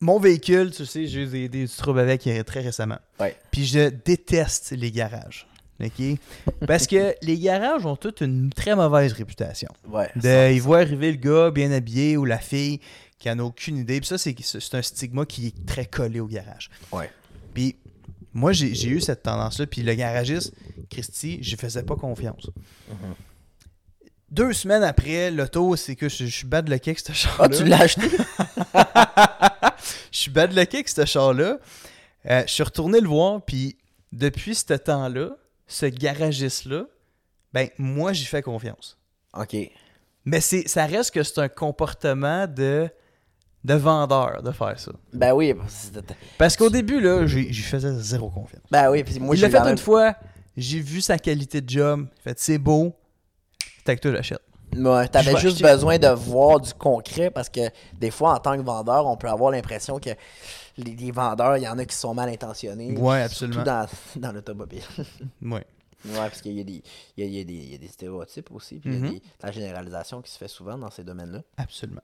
Mon véhicule, tu sais, j'ai eu des, troubles avec euh, très récemment. Ouais. Puis je déteste les garages. OK? Parce que les garages ont toute une très mauvaise réputation. Ouais. De, ils voient arriver le gars bien habillé ou la fille qui en a aucune idée. Puis ça, c'est c'est un stigma qui est très collé au garage. Ouais. Puis moi, j'ai eu cette tendance-là. Puis le garagiste, Christy, je faisais pas confiance. Deux semaines après, l'auto, c'est que je, je suis bad lucky avec ce char-là. Ah, tu l'as acheté? je suis bad lucky avec ce char-là. Euh, je suis retourné le voir, puis depuis ce temps-là, ce garagiste-là, ben, moi, j'y fais confiance. ok. Mais c'est, ça reste que c'est un comportement de, de vendeur de faire ça. Ben oui. Parce qu'au début, là, j'y faisais zéro confiance. Ben oui, puis moi, il l'a fait même- une fois, j'ai vu sa qualité de job, fait c'est beau, tac toi j'achète. Ouais, t'avais vais juste acheter. besoin de voir du concret parce que des fois, en tant que vendeur, on peut avoir l'impression que les, les vendeurs, il y en a qui sont mal intentionnés. Ouais, absolument. Surtout dans, dans l'automobile. Ouais. ouais, parce qu'il y a, des, il y y y a des stéréotypes aussi, puis il y a des, la généralisation qui se fait souvent dans ces domaines-là. Absolument.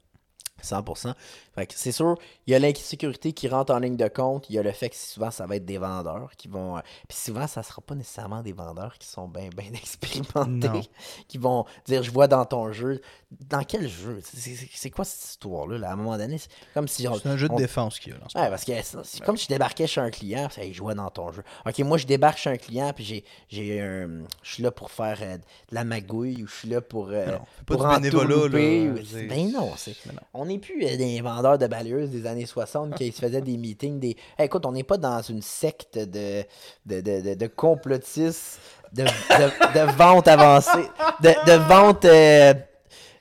100%. Fait que c'est sûr, il y a l'insécurité qui rentre en ligne de compte. Il y a le fait que souvent, ça va être des vendeurs qui vont. euh, Puis souvent, ça sera pas nécessairement des vendeurs qui sont bien ben expérimentés. Non. Qui vont dire Je vois dans ton jeu. Dans quel jeu? C'est- quoi cette histoire-là là? À un moment donné, c'est comme si. C'est un jeu de on- défense qu'il y a là, Ouais, parce que c'est comme si je débarquais chez un client, puis il jouait dans ton jeu. Ok, moi je débarque chez un client, puis j'ai, j'ai un, je suis là pour faire euh, de la magouille, ou je suis là pour, euh, non, fais pas pour du bénévolat, là, ou- Ben non, c'est, on plus euh, des vendeurs de balayeuses des années 60 qui se faisaient des meetings, des, Hey, écoute, on n'est pas dans une secte de, de, de, de, de complotistes, de, de, de vente avancée, de, de vente, euh,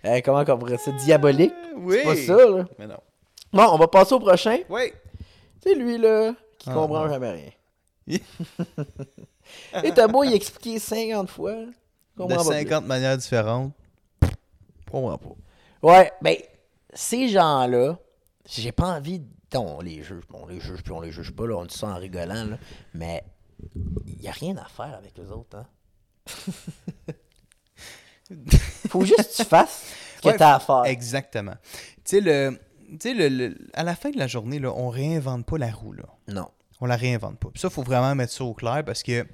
euh, comment on pourrait ça, diabolique. Oui. C'est pas ça, là. Mais non. Bon, on va passer au prochain. Oui. C'est lui, là, qui Ah, comprend non. jamais rien. Et t'as beau y expliquer 50 fois. il De comprend pas plus. 50 manières différentes. Comprends pas. Ouais, ben, ces gens-là, j'ai pas envie. On les juge, on les juge, puis on les juge pas, là, on dit ça en rigolant, là, mais il y a rien à faire avec eux autres, hein. Faut juste que tu fasses ce que Ouais, t'as à faire. Exactement. Tu sais, le, tu sais, le, le- à la fin de la journée, là, on réinvente pas la roue. Là. Non. On la réinvente pas. Puis ça, il faut vraiment mettre ça au clair parce que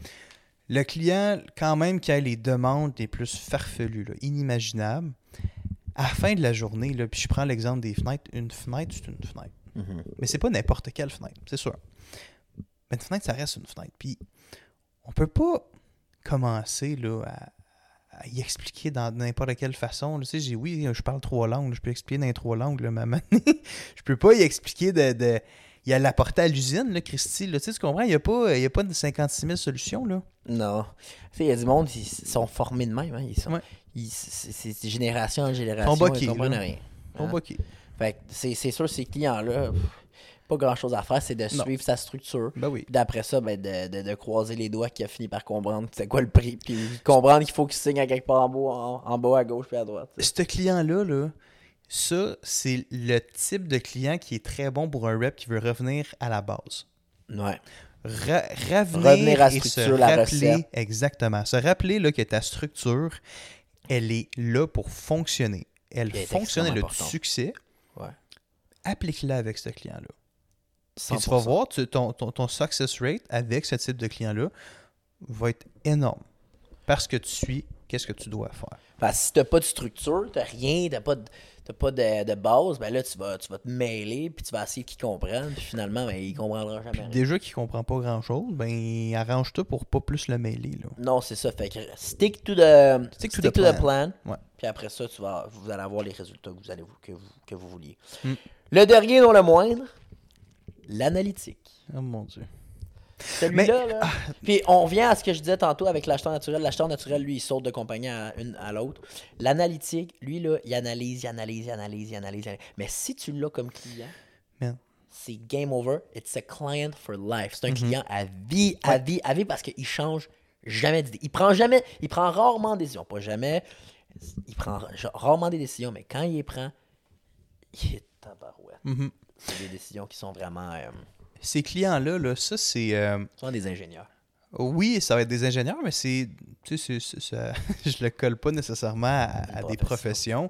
le client, quand même, qui a les demandes les plus farfelues, là, inimaginables, à la fin de la journée, là, puis je prends l'exemple des fenêtres, une fenêtre, c'est une fenêtre. Mhm. Mais c'est pas n'importe quelle fenêtre, c'est sûr. Mais une fenêtre, ça reste une fenêtre. Puis on peut pas commencer là, à, à y expliquer dans n'importe quelle façon. Tu sais, j'ai oui, je parle trois langues, je peux expliquer dans les trois langues, là, donné, je peux pas y expliquer de. de- il y a la portée à l'usine, là, Christy. Là, tu sais, tu comprends? Il n'y a, pas- y a pas de 56 000 solutions. Là. Non. Tu sais, il y a du monde, ils sont formés de même. Hein. Ils sont, Ouais. C'est génération en génération. Ils comprennent rien. Hein? OK. Fait que c'est sûr, ces clients-là, pas grand-chose à faire, c'est de Non. suivre sa structure. Ben oui. D'après ça, ben, de, de- de croiser les doigts qui a fini par comprendre c'est quoi le prix. Puis comprendre qu'il faut qu'il signe à quelque part en bas, en, en bas à gauche puis à droite. Ce client-là, là, ça, c'est le type de client qui est très bon pour un rep qui veut revenir à la base. Ouais. Ra- revenir, Revenir à et structure, se la rappeler, recette. exactement, se rappeler là, que ta structure, elle est là pour fonctionner. Elle fonctionne, elle a du succès. Ouais. Applique-la avec ce client-là. Puis 100%. tu vas voir, tu- ton, ton, ton success rate avec ce type de client-là va être énorme. Parce que tu suis qu'est-ce que tu dois faire. Parce que si t'as pas de structure, t'as rien, t'as pas de, t'as pas de, de base, ben là, tu vas, tu vas te mêler, puis tu vas essayer qu'ils comprennent, puis finalement, ben, ils comprendront jamais rien. Déjà qu'il comprend pas grand-chose, ben arrange-toi pour pas plus le mêler. Là. Non, c'est ça. Fait que stick to the, Stick stick to to the the plan. Ouais. Puis après ça, tu vas, vous allez avoir les résultats que vous, allez, que vous, que vous vouliez. Mm. Le dernier, non le moindre, l'analytique. Oh mon dieu. Celui-là, là. Puis on revient à ce que je disais tantôt avec l'acheteur naturel. L'acheteur naturel, lui, il saute de compagnie à, une, à l'autre. L'analytique, lui, là, il analyse, il analyse, il analyse, il analyse. il analyse. Mais si tu l'as comme client, Man. c'est game over. It's a client for life. C'est un Mhm. client à vie, à vie, à vie parce qu'il change jamais d'idée. Il prend jamais, il prend rarement des décisions. Pas jamais. Il prend ra- rarement des décisions, mais quand il les prend, il est tabarouette. Mhm. C'est des décisions qui sont vraiment. Euh, Ces clients-là, là, ça c'est. euh, sont des ingénieurs. Oui, ça va être des ingénieurs, mais c'est. Tu sais, ça- je le colle pas nécessairement à, à des professions.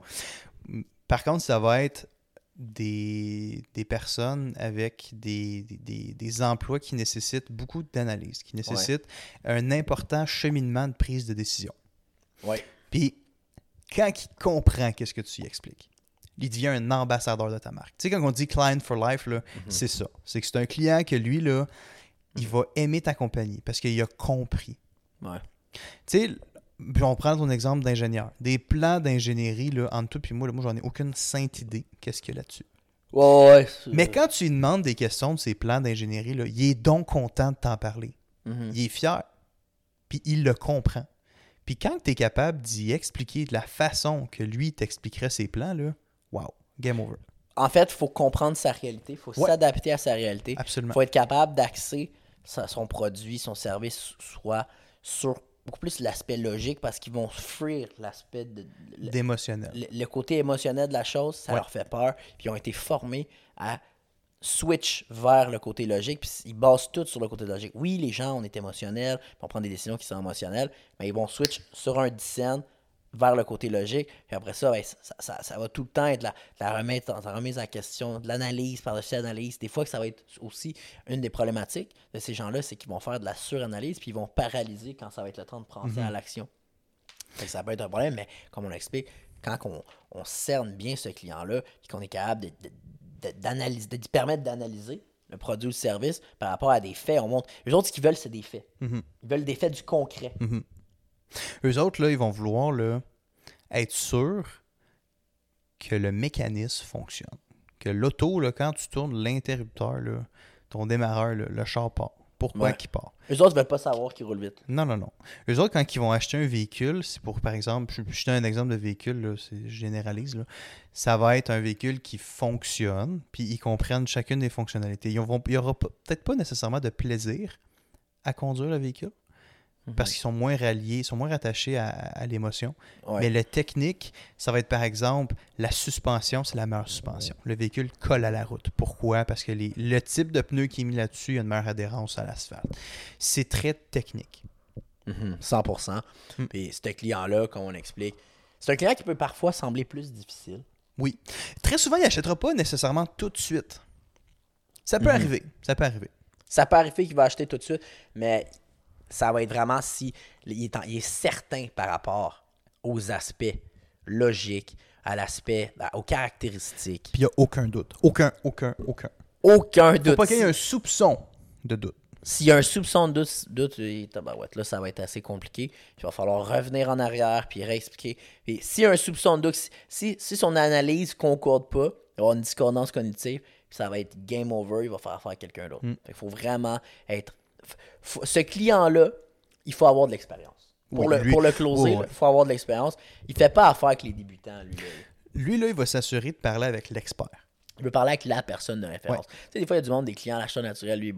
Par contre, ça va être des, des personnes avec des, des- des- emplois qui nécessitent beaucoup d'analyse, qui nécessitent un important cheminement de prise de décision. Ouais. Puis, quand il comprend qu'est-ce que tu y expliques, il devient un ambassadeur de ta marque. Tu sais, quand on dit client for life, là, c'est ça. C'est que c'est un client que lui, là, il va aimer ta compagnie parce qu'il a compris. Ouais. Tu sais, puis on prend ton exemple d'ingénieur. Des plans d'ingénierie, là, entre toi et moi, là, moi, j'en ai aucune sainte idée qu'est-ce qu'il y a là-dessus. Ouais, ouais. Mais quand tu lui demandes des questions de ces plans d'ingénierie, là, il est donc content de t'en parler. Mhm. Il est fier. Puis il le comprend. Puis quand tu es capable d'y expliquer de la façon que lui t'expliquerait ses plans, là, wow, game over. En fait, il faut comprendre sa réalité. Il faut Ouais. s'adapter à sa réalité. Il Absolument. faut être capable d'axer son produit, son service, soit sur beaucoup plus l'aspect logique parce qu'ils vont fuir l'aspect de. D'émotionnel. le, le côté émotionnel de la chose, ça Ouais. leur fait peur. Puis ils ont été formés à switch vers le côté logique. Puis ils basent tout sur le côté logique. Oui, les gens, on est émotionnels, on prend des décisions qui sont émotionnelles, mais ils vont switch sur un dissent vers le côté logique. Puis après ça, ben, ça, ça- ça va tout le temps être la, la, remise, la remise en question, de l'analyse par-dessus l'analyse. Des fois que ça va être aussi une des problématiques de ces gens-là, c'est qu'ils vont faire de la suranalyse, puis ils vont paralyser quand ça va être le temps de penser à l'action. Ça peut être un problème, mais comme on l'explique, quand on, on cerne bien ce client-là, puis qu'on est capable de, de, de- d'analyser, de lui permettre d'analyser le produit ou le service par rapport à des faits, on montre. Les autres, ce qu'ils veulent, c'est des faits. Mhm. Ils veulent des faits du concret. Eux autres, là, ils vont vouloir là, être sûrs que le mécanisme fonctionne. Que l'auto, quand tu tournes l'interrupteur, ton démarreur, là, le char part. Pourquoi Ouais. qu'il part? Les autres, ils veulent pas savoir qu'ils roulent vite. Non, non, non. Eux autres, quand ils vont acheter un véhicule, c'est pour, par exemple, je, je te donne un exemple de véhicule, là, je généralise, là. ça va être un véhicule qui fonctionne, puis ils comprennent chacune des fonctionnalités. Il n'y aura peut-être pas nécessairement de plaisir à conduire le véhicule, parce qu'ils sont moins ralliés, ils sont moins rattachés à, à l'émotion. Ouais. Mais le technique, ça va être par exemple la suspension, c'est la meilleure suspension. Le véhicule colle à la route. Pourquoi? Parce que les- le type de pneu qui est mis là-dessus, il y a une meilleure adhérence à l'asphalte. C'est très technique. Mhm, 100%. Mm. Puis ce client-là, comme on explique, c'est un client qui peut parfois sembler plus difficile. Oui. Très souvent, il n'achètera pas nécessairement tout de suite. Ça peut Mhm. arriver. Ça peut arriver. Ça peut arriver qu'il va acheter tout de suite, mais ça va être vraiment si il est, en- il est certain par rapport aux aspects logiques, à l'aspect, aux caractéristiques. Puis il n'y a aucun doute. Aucun, aucun, aucun. Aucun Faut doute. pas qu'il y ait un soupçon de doute. S'il y a un soupçon de doute, et là, ça va être assez compliqué. Il va falloir revenir en arrière puis réexpliquer. Puis s'il y a un soupçon de doute, si, si, si son analyse concorde pas, il va y avoir une discordance cognitive, puis ça va être game over, il va faire affaire à quelqu'un d'autre. Il faut vraiment être. Ce client-là, il faut avoir de l'expérience. Pour, Oui, le, lui- pour le closer, il ouais. faut avoir de l'expérience. Il fait pas affaire avec les débutants, lui. là. Lui, là, il va s'assurer de parler avec l'expert. Il veut parler avec la personne de référence. Tu sais, des fois, il y a du monde, des clients, l'acheteur naturel, lui,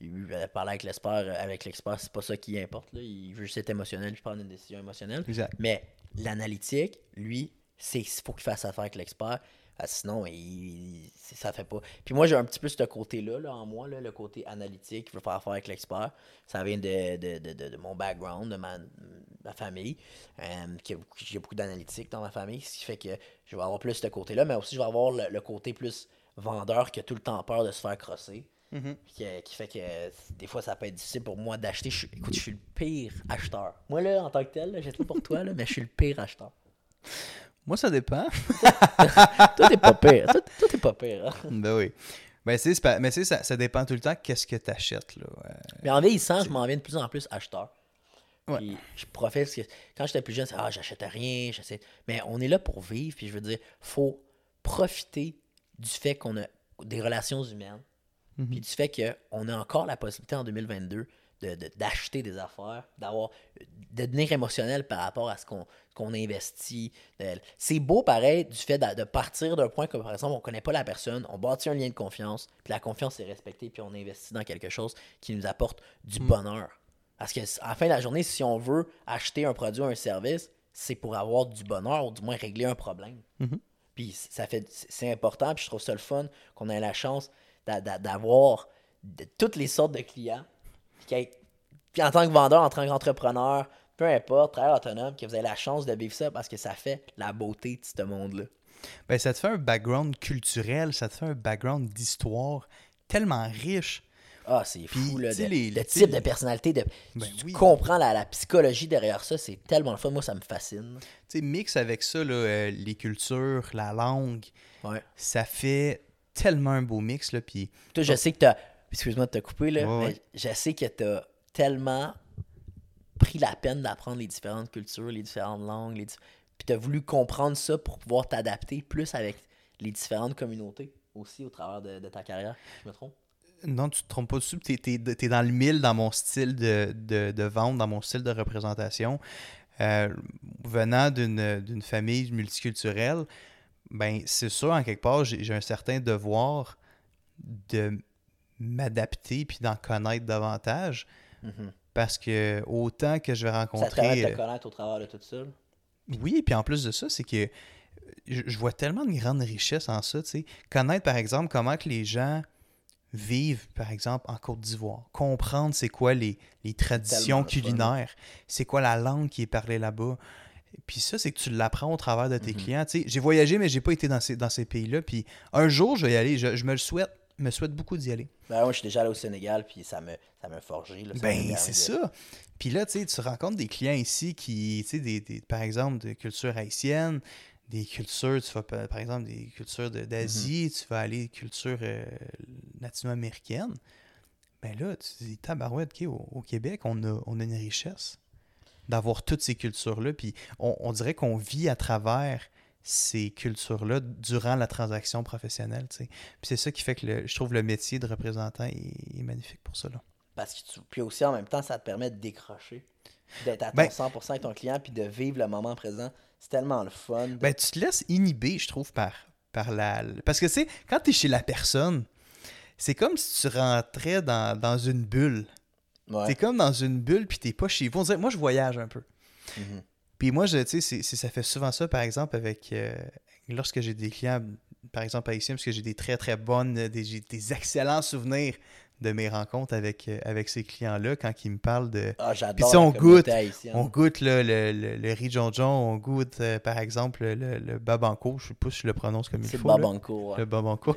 il veut parler avec l'expert, euh, avec l'expert, c'est pas ça qui importe. Là. Il veut juste être émotionnel, puis prendre une décision émotionnelle. Exact. Mais l'analytique, lui, c'est il faut qu'il fasse affaire avec l'expert. Ah, sinon, il, ça fait pas. Puis moi, j'ai un petit peu ce côté-là là, en moi, là, le côté analytique, qui veut faire affaire avec l'expert. Ça vient de, de, de, de- de mon background, de ma, ma famille. euh, J'ai beaucoup d'analytique dans ma famille, ce qui fait que je vais avoir plus ce côté-là, mais aussi je vais avoir le, le côté plus vendeur qui a tout le temps peur de se faire crosser. Qui, qui fait que des fois ça peut être difficile pour moi d'acheter. Je Écoute, je suis le pire acheteur. Moi là, en tant que tel, tout pour toi, là, mais je suis le pire acheteur. Moi, ça dépend. Toi, t'es pas pire. Toi, t'es pas pire. hein. ben oui. Ben, c'est, mais c'est ça, ça dépend tout le temps qu'est-ce que tu achètes. Là. Euh, Mais en vieillissant, je m'en viens de plus en plus acheteur. Ouais. Puis je profite parce que quand j'étais plus jeune, c'est ah, j'achète rien, j'essaie. Mais on est là pour vivre, puis je veux dire, faut profiter du fait qu'on a des relations humaines, puis du fait qu'on a encore la possibilité en 2022 de- de- d'acheter des affaires, d'avoir de devenir émotionnel par rapport à ce qu'on investit. C'est beau pareil du fait de, de partir d'un point comme par exemple on connaît pas la personne, on bâtit un lien de confiance, puis la confiance est respectée, puis on investit dans quelque chose qui nous apporte du bonheur. Parce que à la fin de la journée, si on veut acheter un produit ou un service, c'est pour avoir du bonheur ou du moins régler un problème. Puis ça fait c'est important, puis je trouve ça le fun qu'on ait la chance d'a- d'a- d'avoir toutes les sortes de clients. Puis, en tant que vendeur, en tant qu'entrepreneur, peu importe, travailleur autonome, que vous avez la chance de vivre ça parce que ça fait la beauté de ce monde-là. Ben, ça te fait un background culturel, ça te fait un background d'histoire tellement riche. Ah, c'est fou, là. tu sais, de- les- le tu type de personnalité. De, Ben tu, tu oui. comprends la, la psychologie derrière ça. C'est tellement le fun. Moi, ça me fascine. Tu sais, mix avec ça, là, euh, les cultures, la langue, Ouais. ça fait tellement un beau mix. Là, Toi, je sais que t'as. Excuse-moi de te couper, là. Ouais, mais je sais que t'as tellement pris la peine d'apprendre les différentes cultures, les différentes langues, les puis t'as voulu comprendre ça pour pouvoir t'adapter plus avec les différentes communautés aussi au travers de, de ta carrière. Je me trompe? non, tu te trompes pas dessus. Tu es, dans le mille dans mon style de, de, de vente, dans mon style de représentation. Euh, venant d'une famille multiculturelle, ben c'est sûr, en quelque part, j'ai un certain devoir de m'adapter puis d'en connaître davantage. Mhm. Parce que autant que je vais Ça te permet rencontrer. de te euh, connaître au travers de tout ça? Oui, puis en plus de ça, c'est que je, je vois tellement de grandes richesses en ça. Connaître, par exemple, comment que les gens vivent, par exemple, en Côte d'Ivoire. Comprendre c'est quoi les, les traditions culinaires, c'est quoi la langue qui est parlée là-bas. Puis ça, c'est que tu l'apprends au travers de tes Mhm. clients. J'ai voyagé, mais j'ai pas été dans ces, dans ces pays-là. Puis un jour, je vais y aller. Je, je me le souhaite. Me souhaite beaucoup d'y aller. Ben, moi, je suis déjà allé au Sénégal, puis ça me, ça m'a forgé. Là, ça m'a Ben, c'est ça. Puis là, tu sais, tu rencontres des clients ici qui, tu sais, des, des- par exemple, de culture haïtienne, des cultures, tu vas, par exemple, des cultures de- d'Asie, Mhm. tu vas aller culture euh, latino-américaine. Ben là, tu dis, tabarouette, OK, au, au Québec, on a, on a une richesse d'avoir toutes ces cultures-là. Puis on, on dirait qu'on vit à travers ces cultures-là durant la transaction professionnelle, c'est ça qui fait que le- je trouve le métier de représentant est, est magnifique pour ça, là. Parce que tu... Puis aussi, en même temps, ça te permet de décrocher, d'être à ton Ben- 100% avec ton client, puis de vivre le moment présent. C'est tellement le fun. Ben, tu te laisses inhiber, je trouve, par, par la. Parce que, tu sais, quand tu es chez la personne, c'est comme si tu rentrais dans, dans une bulle. Ouais. T'es comme dans une bulle, puis t'es pas chez vous. On dirait- moi, je voyage un peu. Mhm. Puis moi, je, tu sais, ça fait souvent ça, par exemple, avec. euh, lorsque j'ai des clients, par exemple, haïtiens, parce que j'ai des très, très bonnes, des, j'ai des excellents souvenirs de mes rencontres avec, euh, avec ces clients-là quand ils me parlent de. Ah, Puis j'adore si on goûte. On goûte là, le, le, le riz jonjon, on goûte euh, par exemple le, le babanco, je sais pas si je le prononce comme il C'est faut. là. Babanco. ouais. Le babanco.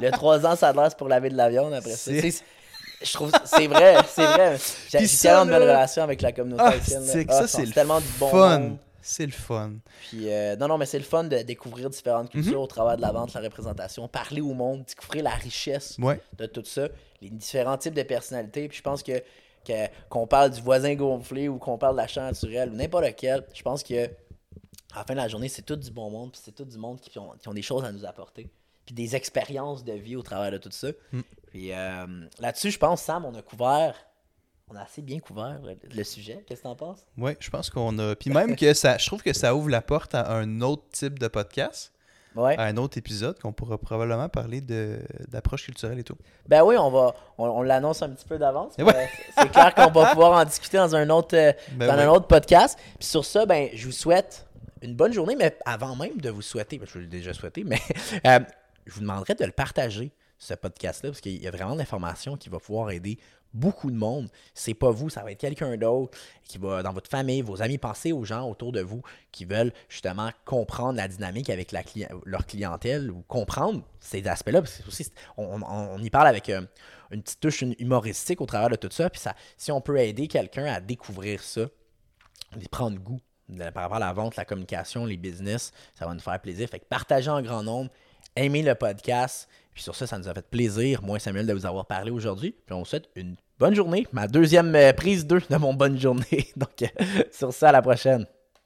Le 3 ans, ça pour laver de la viande après ça. Je trouve c'est vrai, c'est vrai. J'ai tellement de belles relations avec la communauté Ah, haïtienne. Ah, ça, sont c'est le tellement du bon fun. monde. C'est le fun. Puis, euh, non, non, mais c'est le fun de découvrir différentes cultures Mhm. au travers de la vente, la représentation, parler au monde, découvrir la richesse Ouais. de tout ça, les différents types de personnalités. Puis je pense que qu'on parle du voisin gonflé ou qu'on parle de l'achat naturel ou n'importe lequel, je pense que à la fin de la journée, c'est tout du bon monde, puis c'est tout du monde qui ont, qui ont des choses à nous apporter, puis des expériences de vie au travers de tout ça. Mm. Puis euh, là-dessus, je pense, Sam, on a couvert, on a assez bien couvert le, sujet. Qu'est-ce que t'en penses? Ouais, je pense qu'on a. Puis même que ça, je trouve que ça ouvre la porte à un autre type de podcast, Ouais. à un autre épisode qu'on pourra probablement parler de d'approche culturelle et tout. Ben oui, on va, on, on l'annonce un petit peu d'avance. Ouais. euh, C'est clair qu'on va pouvoir en discuter dans un autre, euh, Ben dans un autre podcast. Puis sur ça, ben, je vous souhaite une bonne journée, mais avant même de vous souhaiter, ben, je l'ai déjà souhaité, mais euh, je vous demanderai de le partager, ce podcast-là, parce qu'il y a vraiment de l'information qui va pouvoir aider beaucoup de monde. C'est pas vous, ça va être quelqu'un d'autre qui va, dans votre famille, vos amis, penser aux gens autour de vous qui veulent justement comprendre la dynamique avec leur clientèle ou comprendre ces aspects-là. On, on- on y parle avec euh, une petite touche humoristique au travers de tout ça. Puis ça, si on peut aider quelqu'un à découvrir ça, de prendre goût par rapport à la vente, la communication, les business, ça va nous faire plaisir. Fait que partagez en grand nombre, aimez le podcast. Puis sur ça, ça nous a fait plaisir, moi et Samuel, de vous avoir parlé aujourd'hui. Puis on vous souhaite une bonne journée. Ma deuxième euh, prise 2 de mon bonne journée. Donc, euh, sur ça, à la prochaine.